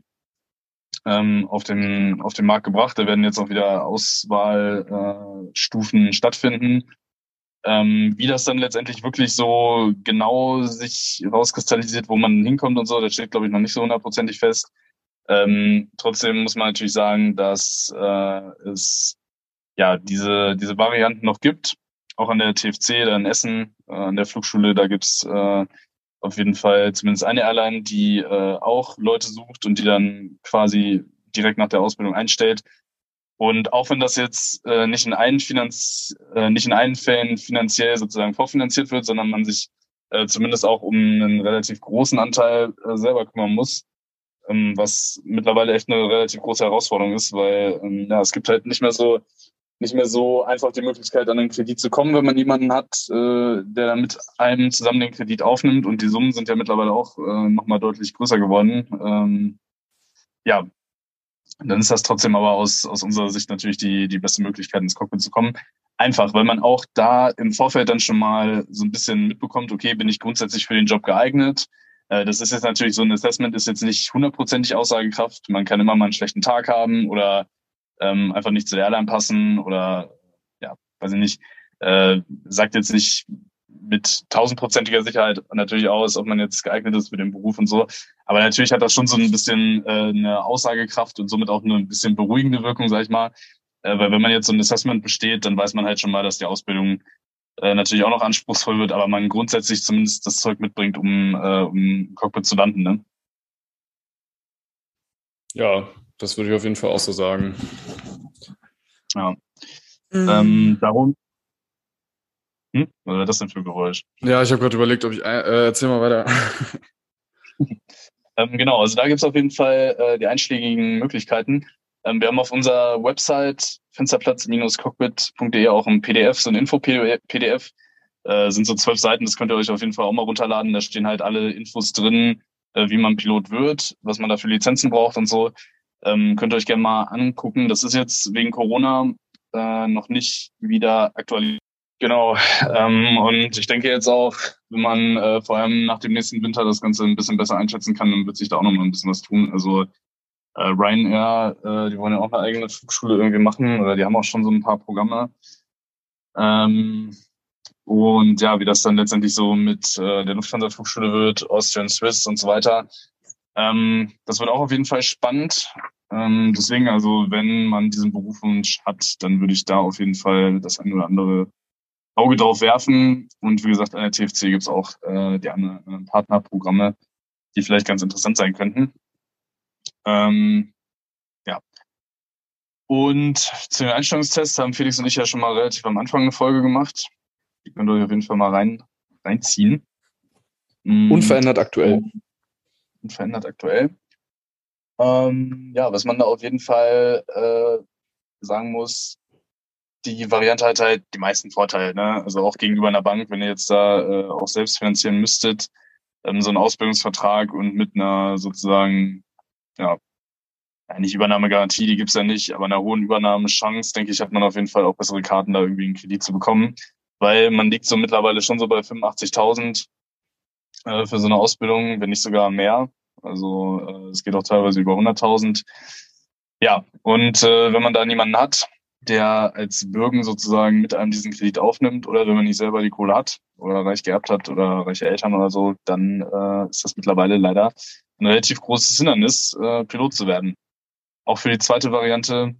ähm, auf, den, auf den Markt gebracht. Da werden jetzt auch wieder Auswahlstufen äh, stattfinden. Ähm, wie das dann letztendlich wirklich so genau sich rauskristallisiert, wo man hinkommt und so, das steht, glaube ich, noch nicht so hundertprozentig fest. Ähm, trotzdem muss man natürlich sagen, dass äh, es ja diese, diese Varianten noch gibt. Auch an der TFC, da in Essen, äh, an der Flugschule, da gibt's äh, auf jeden Fall zumindest eine Airline, die äh, auch Leute sucht und die dann quasi direkt nach der Ausbildung einstellt. Und auch wenn das jetzt äh, nicht in allen Finanz, äh, nicht in allen Fällen finanziell sozusagen vorfinanziert wird, sondern man sich äh, zumindest auch um einen relativ großen Anteil äh, selber kümmern muss, ähm, was mittlerweile echt eine relativ große Herausforderung ist, weil ähm, ja, es gibt halt nicht mehr so nicht mehr so einfach die Möglichkeit, an einen Kredit zu kommen, wenn man jemanden hat, äh, der mit einem zusammen den Kredit aufnimmt. Und die Summen sind ja mittlerweile auch äh, nochmal deutlich größer geworden. Ähm, ja, dann ist das trotzdem aber aus, aus unserer Sicht natürlich die, die beste Möglichkeit, ins Cockpit zu kommen. Einfach, weil man auch da im Vorfeld dann schon mal so ein bisschen mitbekommt, okay, bin ich grundsätzlich für den Job geeignet? Äh, das ist jetzt natürlich so ein Assessment, ist jetzt nicht hundertprozentig Aussagekraft. Man kann immer mal einen schlechten Tag haben oder ähm, einfach nicht zu der Airline passen oder ja, weiß ich nicht, äh, sagt jetzt nicht mit tausendprozentiger Sicherheit natürlich aus, ob man jetzt geeignet ist für den Beruf und so. Aber natürlich hat das schon so ein bisschen äh, eine Aussagekraft und somit auch eine ein bisschen beruhigende Wirkung, sag ich mal. Äh, weil wenn man jetzt so ein Assessment besteht, dann weiß man halt schon mal, dass die Ausbildung äh, natürlich auch noch anspruchsvoll wird, aber man grundsätzlich zumindest das Zeug mitbringt, um, äh, um Cockpit zu landen. Ne? Ja, das würde ich auf jeden Fall auch so sagen. Ja. Mhm. Ähm, darum. Hm? Was war das denn für ein Geräusch? Ja, ich habe gerade überlegt, ob ich. Äh, erzähl mal weiter. ähm, genau, also da gibt es auf jeden Fall äh, die einschlägigen Möglichkeiten. Ähm, wir haben auf unserer Website fensterplatz-cockpit.de auch ein PDF, so ein Info-PDF. Äh, sind so zwölf Seiten, das könnt ihr euch auf jeden Fall auch mal runterladen. Da stehen halt alle Infos drin, äh, wie man Pilot wird, was man da für Lizenzen braucht und so. Ähm, könnt ihr euch gerne mal angucken. Das ist jetzt wegen Corona äh, noch nicht wieder aktualisiert. Genau. Ähm, und ich denke jetzt auch, wenn man äh, vor allem nach dem nächsten Winter das Ganze ein bisschen besser einschätzen kann, dann wird sich da auch noch mal ein bisschen was tun. Also äh, Ryanair, äh, die wollen ja auch eine eigene Flugschule irgendwie machen oder die haben auch schon so ein paar Programme. Ähm, und ja, wie das dann letztendlich so mit äh, der Lufthansa-Flugschule wird, Austrian Swiss und so weiter, ähm, das wird auch auf jeden Fall spannend. Ähm, deswegen, also wenn man diesen Berufswunsch hat, dann würde ich da auf jeden Fall das eine oder andere Auge drauf werfen. Und wie gesagt, an der TFC gibt es auch äh, die anderen Partnerprogramme, die vielleicht ganz interessant sein könnten. Ähm, ja. Und zu den Einstellungstests haben Felix und ich ja schon mal relativ am Anfang eine Folge gemacht. Die könnt ihr euch auf jeden Fall mal rein, reinziehen. Unverändert aktuell unverändert aktuell. Ähm, ja, was man da auf jeden Fall äh, sagen muss, die Variante hat halt die meisten Vorteile. Ne? Also auch gegenüber einer Bank, wenn ihr jetzt da äh, auch selbst finanzieren müsstet, ähm, so ein Ausbildungsvertrag und mit einer sozusagen, ja, nicht Übernahmegarantie, die gibt's ja nicht, aber einer hohen Übernahmechance, denke ich, hat man auf jeden Fall auch bessere Karten, da irgendwie einen Kredit zu bekommen. Weil man liegt so mittlerweile schon so bei 85.000 äh, für so eine Ausbildung, wenn nicht sogar mehr. Also äh, es geht auch teilweise über 100.000. Ja, und äh, wenn man da niemanden hat, der als Bürgen sozusagen mit einem diesen Kredit aufnimmt oder wenn man nicht selber die Kohle hat, oder reich geerbt hat oder reiche Eltern oder so, dann äh, ist das mittlerweile leider ein relativ großes Hindernis, äh, Pilot zu werden. Auch für die zweite Variante,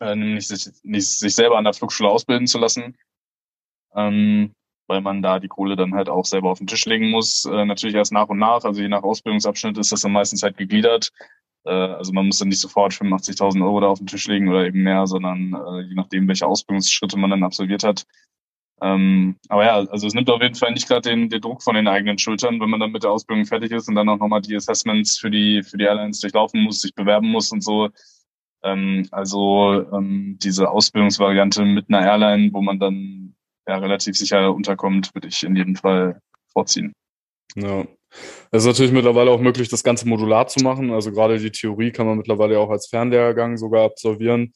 äh, nämlich sich, nicht, sich selber an der Flugschule ausbilden zu lassen, ähm, weil man da die Kohle dann halt auch selber auf den Tisch legen muss. Äh, natürlich erst nach und nach, also je nach Ausbildungsabschnitt ist das dann meistens halt gegliedert. Äh, also man muss dann nicht sofort 85.000 Euro da auf den Tisch legen oder eben mehr, sondern äh, je nachdem, welche Ausbildungsschritte man dann absolviert hat. Ähm, aber ja, also es nimmt auf jeden Fall nicht gerade den, den Druck von den eigenen Schultern, wenn man dann mit der Ausbildung fertig ist und dann auch nochmal die Assessments für die, für die Airlines durchlaufen muss, sich bewerben muss und so. Ähm, also ähm, diese Ausbildungsvariante mit einer Airline, wo man dann ja relativ sicher unterkommt, würde ich in jedem Fall vorziehen. Ja. Es ist natürlich mittlerweile auch möglich, das Ganze modular zu machen. Also gerade die Theorie kann man mittlerweile auch als Fernlehrgang sogar absolvieren.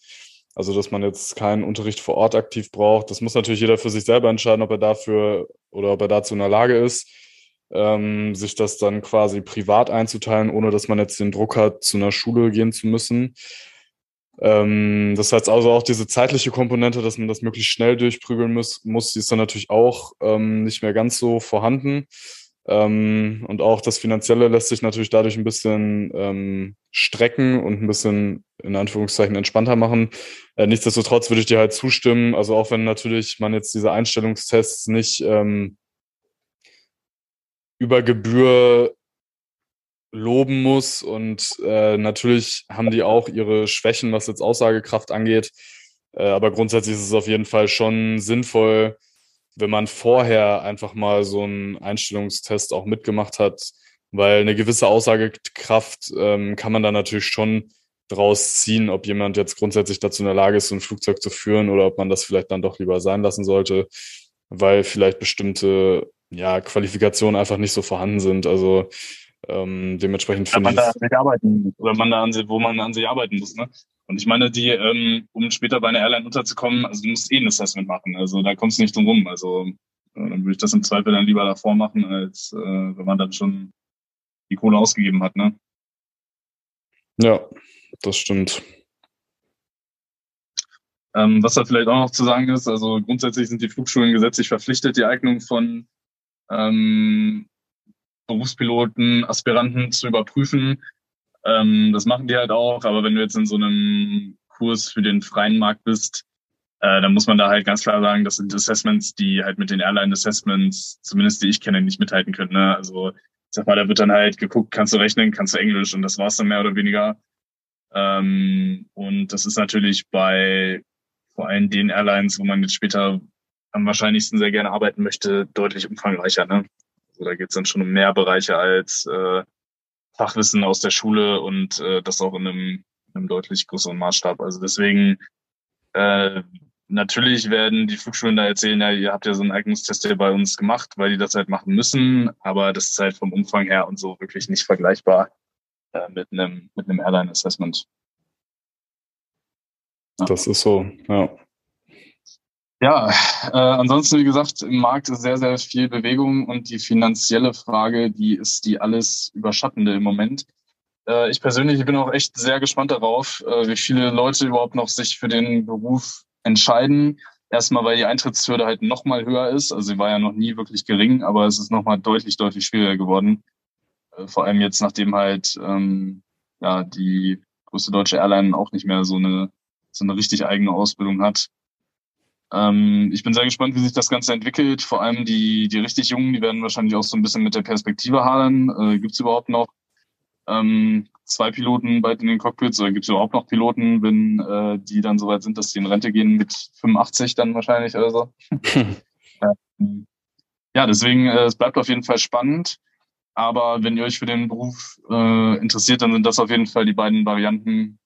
Also, dass man jetzt keinen Unterricht vor Ort aktiv braucht. Das muss natürlich jeder für sich selber entscheiden, ob er dafür oder ob er dazu in der Lage ist, ähm, sich das dann quasi privat einzuteilen, ohne dass man jetzt den Druck hat, zu einer Schule gehen zu müssen. Ähm, das heißt also auch diese zeitliche Komponente, dass man das möglichst schnell durchprügeln muss, muss die ist dann natürlich auch ähm, nicht mehr ganz so vorhanden. Ähm, und auch das Finanzielle lässt sich natürlich dadurch ein bisschen ähm, strecken und ein bisschen in Anführungszeichen entspannter machen. Äh, nichtsdestotrotz würde ich dir halt zustimmen. Also auch wenn natürlich man jetzt diese Einstellungstests nicht ähm, über Gebühr loben muss und äh, natürlich haben die auch ihre Schwächen, was jetzt Aussagekraft angeht. Äh, aber grundsätzlich ist es auf jeden Fall schon sinnvoll, wenn man vorher einfach mal so einen Einstellungstest auch mitgemacht hat, weil eine gewisse Aussagekraft ähm, kann man da natürlich schon draus ziehen, ob jemand jetzt grundsätzlich dazu in der Lage ist, so ein Flugzeug zu führen oder ob man das vielleicht dann doch lieber sein lassen sollte, weil vielleicht bestimmte ja, Qualifikationen einfach nicht so vorhanden sind. Also ähm, dementsprechend finde ich. Man da an sich arbeiten oder man da an sich, wo man an sich arbeiten muss, ne? Und ich meine, die, ähm, um später bei einer Airline unterzukommen, also du musst eh ein Assessment machen. Also da kommst du nicht drum rum. Also äh, dann würde ich das im Zweifel dann lieber davor machen, als äh, wenn man dann schon die Kohle ausgegeben hat, ne? Ja, das stimmt. Ähm, was da vielleicht auch noch zu sagen ist, also grundsätzlich sind die Flugschulen gesetzlich verpflichtet, die Eignung von ähm, Berufspiloten, Aspiranten zu überprüfen. Ähm, das machen die halt auch, aber wenn du jetzt in so einem Kurs für den freien Markt bist, äh, dann muss man da halt ganz klar sagen, das sind Assessments, die halt mit den Airline-Assessments, zumindest die ich kenne, nicht mithalten können. Ne? Also ich sag mal, da wird dann halt geguckt, kannst du rechnen, kannst du Englisch und das war's dann mehr oder weniger. Ähm, und das ist natürlich bei vor allem den Airlines, wo man jetzt später am wahrscheinlichsten sehr gerne arbeiten möchte, deutlich umfangreicher. Ne? Also da geht's dann schon um mehr Bereiche als äh, Fachwissen aus der Schule und äh, das auch in einem, einem deutlich größeren Maßstab. Also deswegen äh, natürlich werden die Flugschulen da erzählen, ja, ihr habt ja so einen Eignungstest ja bei uns gemacht, weil die das halt machen müssen, aber das ist halt vom Umfang her und so wirklich nicht vergleichbar äh, mit einem mit einem Airline Assessment. Das ist so, ja. Ja, äh, ansonsten, wie gesagt, im Markt ist sehr, sehr viel Bewegung und die finanzielle Frage, die ist die alles überschattende im Moment. Äh, ich persönlich bin auch echt sehr gespannt darauf, äh, wie viele Leute überhaupt noch sich für den Beruf entscheiden. Erstmal, weil die Eintrittshürde halt noch mal höher ist. Also sie war ja noch nie wirklich gering, aber es ist noch mal deutlich, deutlich schwieriger geworden. Äh, vor allem jetzt, nachdem halt ähm, ja die größte deutsche Airline auch nicht mehr so eine so eine richtig eigene Ausbildung hat. Ähm, ich bin sehr gespannt, wie sich das Ganze entwickelt. Vor allem die, die richtig Jungen, die werden wahrscheinlich auch so ein bisschen mit der Perspektive hadern. Äh, gibt es überhaupt noch ähm, zwei Piloten bald in den Cockpits oder gibt es überhaupt noch Piloten, wenn äh, die dann soweit sind, dass die in Rente gehen mit 85 dann wahrscheinlich oder so? Ähm, ja, deswegen, äh, es bleibt auf jeden Fall spannend. Aber wenn ihr euch für den Beruf äh, interessiert, dann sind das auf jeden Fall die beiden Varianten,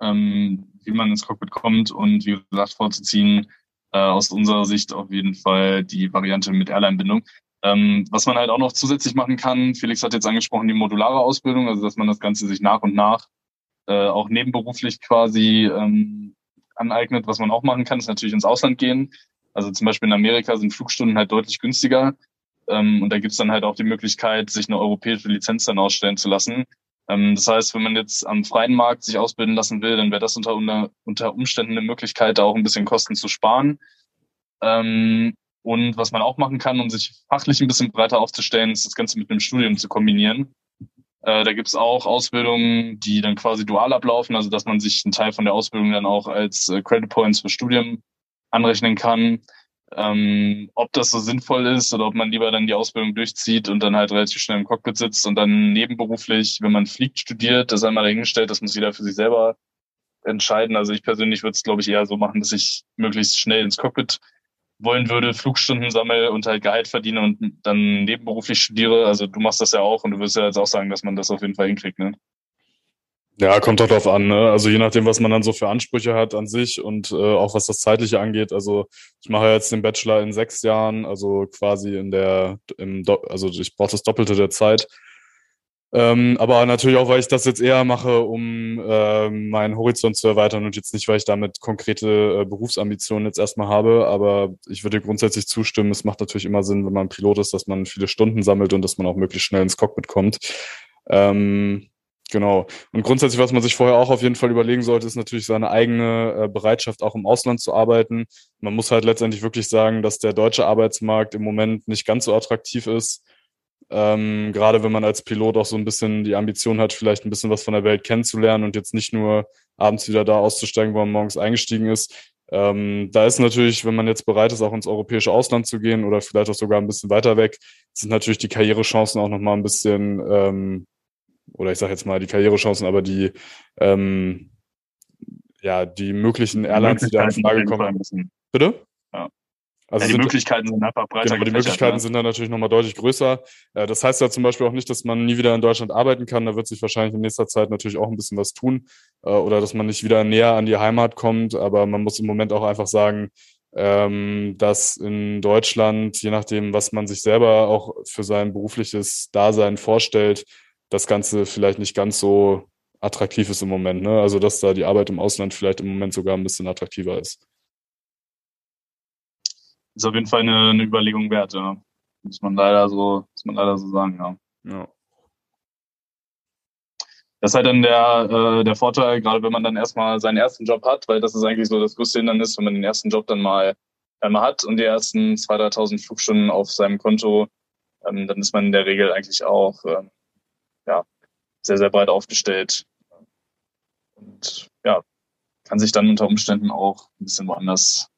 ähm, wie man ins Cockpit kommt und wie gesagt vorzuziehen, äh, aus unserer Sicht auf jeden Fall die Variante mit Airline-Bindung. Ähm, was man halt auch noch zusätzlich machen kann, Felix hat jetzt angesprochen, die modulare Ausbildung, also dass man das Ganze sich nach und nach äh, auch nebenberuflich quasi ähm, aneignet. Was man auch machen kann, ist natürlich ins Ausland gehen. Also zum Beispiel in Amerika sind Flugstunden halt deutlich günstiger. Ähm, und da gibt's dann halt auch die Möglichkeit, sich eine europäische Lizenz dann ausstellen zu lassen. Ähm, das heißt, wenn man jetzt am freien Markt sich ausbilden lassen will, dann wäre das unter, unter Umständen eine Möglichkeit, da auch ein bisschen Kosten zu sparen. Ähm, Und was man auch machen kann, um sich fachlich ein bisschen breiter aufzustellen, ist das Ganze mit einem Studium zu kombinieren. Äh, da gibt's auch Ausbildungen, die dann quasi dual ablaufen, also dass man sich einen Teil von der Ausbildung dann auch als äh, Credit Points für Studium anrechnen kann. Ähm, ob das so sinnvoll ist oder ob man lieber dann die Ausbildung durchzieht und dann halt relativ schnell im Cockpit sitzt und dann nebenberuflich, wenn man fliegt, studiert, das einmal dahingestellt, das muss jeder für sich selber entscheiden. Also ich persönlich würde es, glaube ich, eher so machen, dass ich möglichst schnell ins Cockpit wollen würde, Flugstunden sammle und halt Gehalt verdiene und dann nebenberuflich studiere. Also du machst das ja auch und du wirst ja jetzt auch sagen, dass man das auf jeden Fall hinkriegt, ne? Ja, kommt doch drauf an, ne? Also je nachdem, was man dann so für Ansprüche hat an sich und äh, auch was das Zeitliche angeht. Also ich mache jetzt den Bachelor in sechs Jahren, also quasi in der, im also ich brauche das Doppelte der Zeit. Ähm, aber natürlich auch, weil ich das jetzt eher mache, um äh, meinen Horizont zu erweitern und jetzt nicht, weil ich damit konkrete äh, Berufsambitionen jetzt erstmal habe. Aber ich würde grundsätzlich zustimmen, es macht natürlich immer Sinn, wenn man Pilot ist, dass man viele Stunden sammelt und dass man auch möglichst schnell ins Cockpit kommt. Ähm, Genau. Und grundsätzlich, was man sich vorher auch auf jeden Fall überlegen sollte, ist natürlich seine eigene äh, Bereitschaft, auch im Ausland zu arbeiten. Man muss halt letztendlich wirklich sagen, dass der deutsche Arbeitsmarkt im Moment nicht ganz so attraktiv ist. Ähm, gerade wenn man als Pilot auch so ein bisschen die Ambition hat, vielleicht ein bisschen was von der Welt kennenzulernen und jetzt nicht nur abends wieder da auszusteigen, wo man morgens eingestiegen ist. Ähm, da ist natürlich, wenn man jetzt bereit ist, auch ins europäische Ausland zu gehen oder vielleicht auch sogar ein bisschen weiter weg, sind natürlich die Karrierechancen auch nochmal ein bisschen, ähm, oder ich sage jetzt mal die Karrierechancen, aber die, ähm, ja, die möglichen Airlines, die da in Frage kommen. Bitte? Ja. Also ja, die sind, Möglichkeiten sind einfach breiter. Genau, die Möglichkeiten ne? sind dann natürlich nochmal deutlich größer. Äh, das heißt ja zum Beispiel auch nicht, dass man nie wieder in Deutschland arbeiten kann. Da wird sich wahrscheinlich in nächster Zeit natürlich auch ein bisschen was tun. Äh, oder dass man nicht wieder näher an die Heimat kommt. Aber man muss im Moment auch einfach sagen, ähm, dass in Deutschland, je nachdem, was man sich selber auch für sein berufliches Dasein vorstellt, das Ganze vielleicht nicht ganz so attraktiv ist im Moment. Ne? Also dass da die Arbeit im Ausland vielleicht im Moment sogar ein bisschen attraktiver ist ist auf jeden Fall eine, eine Überlegung wert, ja. Muss man leider so, muss man leider so sagen, ja. ja. Das ist halt dann der, äh, der Vorteil, gerade wenn man dann erstmal seinen ersten Job hat, weil das ist eigentlich so das größte Hindernis, wenn man den ersten Job dann mal einmal hat und die ersten 2.000, 3.000 Flugstunden auf seinem Konto, ähm, dann ist man in der Regel eigentlich auch äh, ja, sehr, sehr breit aufgestellt. Und ja, kann sich dann unter Umständen auch ein bisschen woanders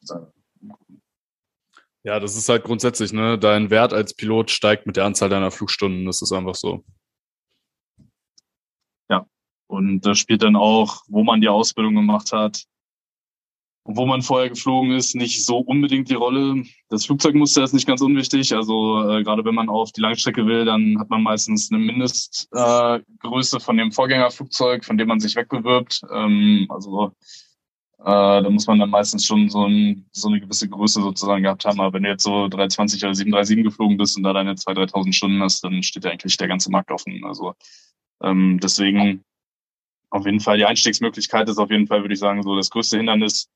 ja, das ist halt grundsätzlich, ne? Dein Wert als Pilot steigt mit der Anzahl deiner Flugstunden. Das ist einfach so. Ja. Und das spielt dann auch, wo man die Ausbildung gemacht hat, wo man vorher geflogen ist, nicht so unbedingt die Rolle. Das Flugzeugmuster ist nicht ganz unwichtig. Also äh, gerade wenn man auf die Langstrecke will, dann hat man meistens eine Mindestgröße äh, von dem Vorgängerflugzeug, von dem man sich wegbewirbt. Ähm, also äh, da muss man dann meistens schon so, ein, so eine gewisse Größe sozusagen gehabt haben. Aber wenn du jetzt so 320 oder 737 geflogen bist und da deine 2.000, 3.000 Stunden hast, dann steht ja eigentlich der ganze Markt offen. Also ähm, deswegen auf jeden Fall die Einstiegsmöglichkeit ist auf jeden Fall, würde ich sagen, so das größte Hindernis.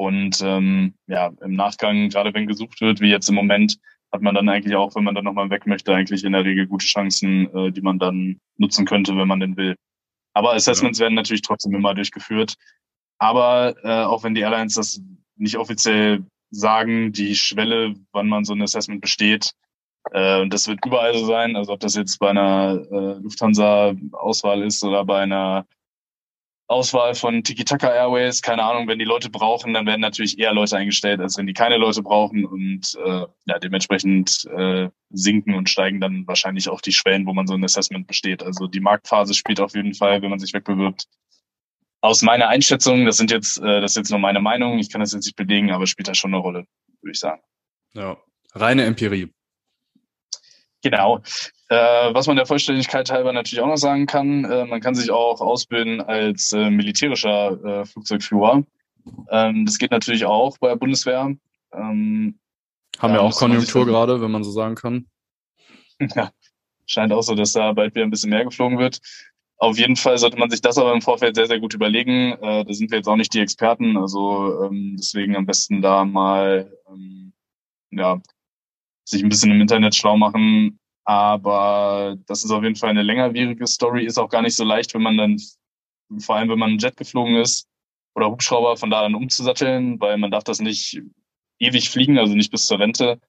Und ähm, ja, im Nachgang, gerade wenn gesucht wird, wie jetzt im Moment, hat man dann eigentlich auch, wenn man dann nochmal weg möchte, eigentlich in der Regel gute Chancen, äh, die man dann nutzen könnte, wenn man denn will. Aber Assessments ja. werden natürlich trotzdem immer durchgeführt. Aber äh, auch wenn die Airlines das nicht offiziell sagen, die Schwelle, wann man so ein Assessment besteht, äh, und das wird überall so sein, also ob das jetzt bei einer äh, Lufthansa-Auswahl ist oder bei einer Auswahl von Tiki-Taka Airways, keine Ahnung, wenn die Leute brauchen, dann werden natürlich eher Leute eingestellt, als wenn die keine Leute brauchen und äh, ja, dementsprechend äh, sinken und steigen dann wahrscheinlich auch die Schwellen, wo man so ein Assessment besteht. Also die Marktphase spielt auf jeden Fall, wenn man sich wegbewirbt, aus meiner Einschätzung, das sind jetzt, äh, das ist jetzt nur meine Meinung, ich kann das jetzt nicht belegen, aber spielt da schon eine Rolle, würde ich sagen. Ja, reine Empirie. Genau. Äh, was man der Vollständigkeit halber natürlich auch noch sagen kann, äh, man kann sich auch ausbilden als äh, militärischer Flugzeugführer. Ähm, das geht natürlich auch bei der Bundeswehr. Ähm, Haben wir auch Konjunktur gerade, wenn man so sagen kann. ja, scheint auch so, dass da bald wieder ein bisschen mehr geflogen wird. Auf jeden Fall sollte man sich das aber im Vorfeld sehr, sehr gut überlegen. Äh, da sind wir jetzt auch nicht die Experten, also ähm, deswegen am besten da mal ähm, ja, sich ein bisschen im Internet schlau machen. Aber das ist auf jeden Fall eine längerwierige Story, ist auch gar nicht so leicht, wenn man dann, vor allem wenn man Jet geflogen ist oder Hubschrauber, von da dann umzusatteln, weil man darf das nicht ewig fliegen, also nicht bis zur Rente,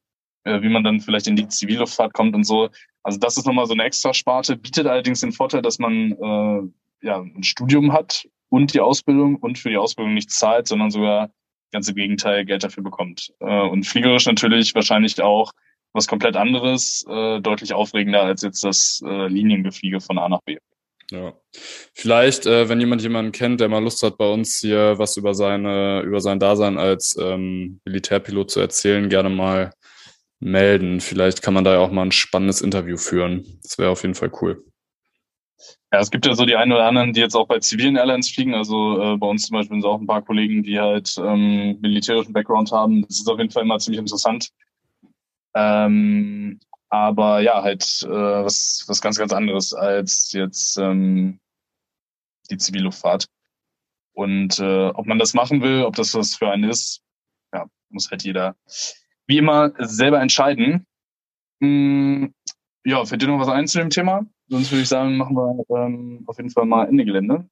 äh, wie man dann vielleicht in die Zivilluftfahrt kommt und so. Also das ist nochmal so eine Extrasparte, bietet allerdings den Vorteil, dass man äh, ja ein Studium hat und die Ausbildung und für die Ausbildung nicht zahlt, sondern sogar ganze Gegenteil Geld dafür bekommt. Äh, und fliegerisch natürlich wahrscheinlich auch was komplett anderes, äh, deutlich aufregender als jetzt das äh, Liniengefliege von A nach B. Ja. Vielleicht, äh, wenn jemand jemanden kennt, der mal Lust hat, bei uns hier was über seine, über sein Dasein als ähm, Militärpilot zu erzählen, gerne mal melden. Vielleicht kann man da ja auch mal ein spannendes Interview führen. Das wäre auf jeden Fall cool. Ja, es gibt ja so die einen oder anderen, die jetzt auch bei zivilen Airlines fliegen. Also äh, bei uns zum Beispiel sind auch ein paar Kollegen, die halt ähm, militärischen Background haben. Das ist auf jeden Fall immer ziemlich interessant. Ähm, aber ja, halt äh, was, was ganz, ganz anderes als jetzt ähm, die Zivilluftfahrt. Und äh, ob man das machen will, ob das was für einen ist, ja, muss halt jeder wie immer selber entscheiden. Hm, ja, fällt dir noch was ein zu dem Thema? Sonst würde ich sagen, machen wir ähm, auf jeden Fall mal Ende Gelände.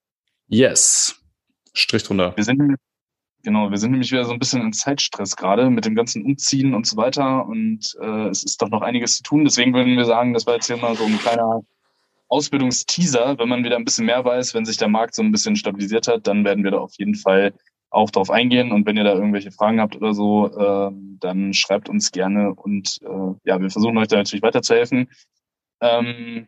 Yes. Strich drunter. Wir sind Genau, wir sind nämlich wieder so ein bisschen in Zeitstress gerade mit dem ganzen Umziehen und so weiter und äh, es ist doch noch einiges zu tun. Deswegen würden wir sagen, das war jetzt hier mal so ein kleiner Ausbildungsteaser. Wenn man wieder ein bisschen mehr weiß, wenn sich der Markt so ein bisschen stabilisiert hat, dann werden wir da auf jeden Fall auch drauf eingehen. Und wenn ihr da irgendwelche Fragen habt oder so, äh, dann schreibt uns gerne und äh, ja, wir versuchen euch da natürlich weiterzuhelfen. Ähm,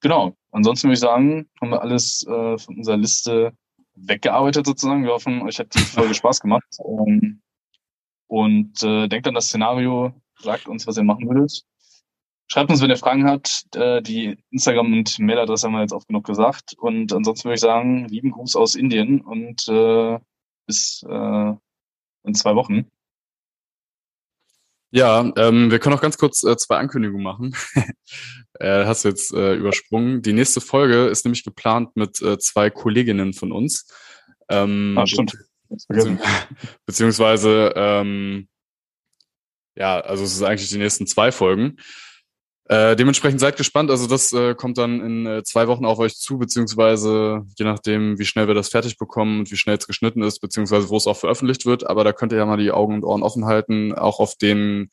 genau. Ansonsten würde ich sagen, haben wir alles äh, von unserer Liste weggearbeitet sozusagen. Wir hoffen, euch hat die Folge Spaß gemacht. Ähm, und äh, denkt an das Szenario, sagt uns, was ihr machen würdet. Schreibt uns, wenn ihr Fragen habt. Äh, die Instagram- und Mailadresse haben wir jetzt oft genug gesagt. Und ansonsten würde ich sagen, lieben Gruß aus Indien und äh, bis äh, in zwei Wochen. Ja, ähm, wir können auch ganz kurz äh, zwei Ankündigungen machen. äh, hast du jetzt äh, übersprungen. Die nächste Folge ist nämlich geplant mit äh, zwei Kolleginnen von uns. Ähm, ah, stimmt. Beziehungs beziehungsweise, ähm, ja, also es ist eigentlich die nächsten zwei Folgen. Äh, dementsprechend seid gespannt. Also das äh, kommt dann in äh, zwei Wochen auf euch zu, beziehungsweise je nachdem, wie schnell wir das fertig bekommen und wie schnell es geschnitten ist, beziehungsweise wo es auch veröffentlicht wird. Aber da könnt ihr ja mal die Augen und Ohren offen halten, auch auf den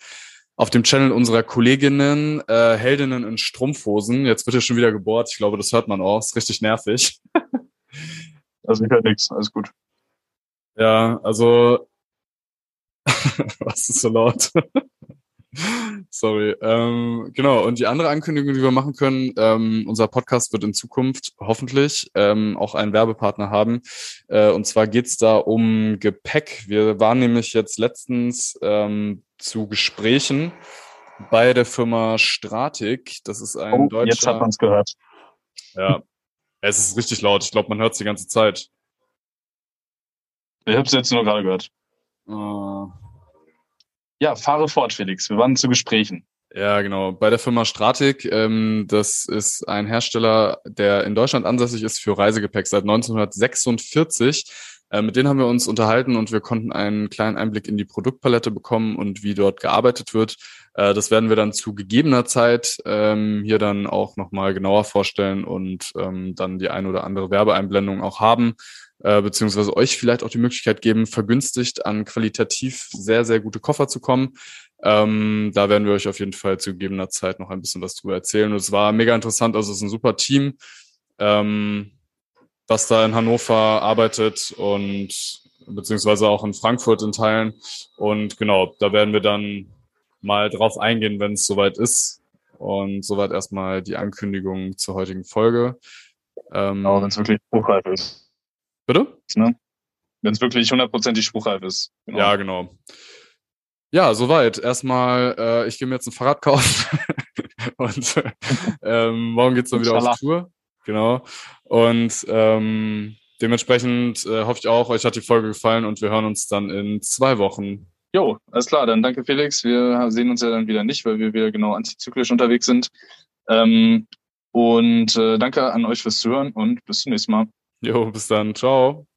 auf dem Channel unserer Kolleginnen äh, Heldinnen in Strumpfhosen. Jetzt wird ja schon wieder gebohrt. Ich glaube, das hört man auch. Ist richtig nervig. also ich höre nichts. Alles gut. Ja, also was ist so laut? Sorry. Ähm, genau, und die andere Ankündigung, die wir machen können, ähm, unser Podcast wird in Zukunft hoffentlich ähm, auch einen Werbepartner haben. Äh, und zwar geht's da um Gepäck. Wir waren nämlich jetzt letztens ähm, zu Gesprächen bei der Firma Stratik. Das ist ein oh, deutscher... Jetzt hat man's gehört. Ja, es ist richtig laut. Ich glaube, man hört es die ganze Zeit. Ich habe es jetzt nur gerade gehört. Uh, ja, fahre fort, Felix. Wir waren zu Gesprächen. Ja, genau. Bei der Firma Stratik, ähm, das ist ein Hersteller, der in Deutschland ansässig ist für Reisegepäck seit 1946. Äh, mit denen haben wir uns unterhalten und wir konnten einen kleinen Einblick in die Produktpalette bekommen und wie dort gearbeitet wird. Äh, das werden wir dann zu gegebener Zeit ähm, hier dann auch nochmal genauer vorstellen und ähm, dann die ein oder andere Werbeeinblendung auch haben äh, beziehungsweise euch vielleicht auch die Möglichkeit geben, vergünstigt an qualitativ sehr, sehr gute Koffer zu kommen. Ähm, da werden wir euch auf jeden Fall zu gegebener Zeit noch ein bisschen was drüber erzählen. Und es war mega interessant, also es ist ein super Team, ähm, was da in Hannover arbeitet und beziehungsweise auch in Frankfurt in Teilen. Und genau, da werden wir dann mal drauf eingehen, wenn es soweit ist. Und soweit erstmal die Ankündigung zur heutigen Folge. Ähm, genau, wenn es wirklich spruchreif ist. Bitte? Ne? Wenn es wirklich hundertprozentig spruchreif ist. Genau. Ja, genau. Ja, soweit. Erstmal, äh, ich gehe mir jetzt ein Fahrrad kaufen und ähm, morgen geht's dann wieder auf Tour. Genau. Und ähm, dementsprechend äh, hoffe ich auch, euch hat die Folge gefallen und wir hören uns dann in zwei Wochen. Jo, alles klar. Dann danke Felix. Wir sehen uns ja dann wieder nicht, weil wir wieder genau antizyklisch unterwegs sind. Ähm, und äh, danke an euch fürs Zuhören und bis zum nächsten Mal. Jo, bis dann. Ciao.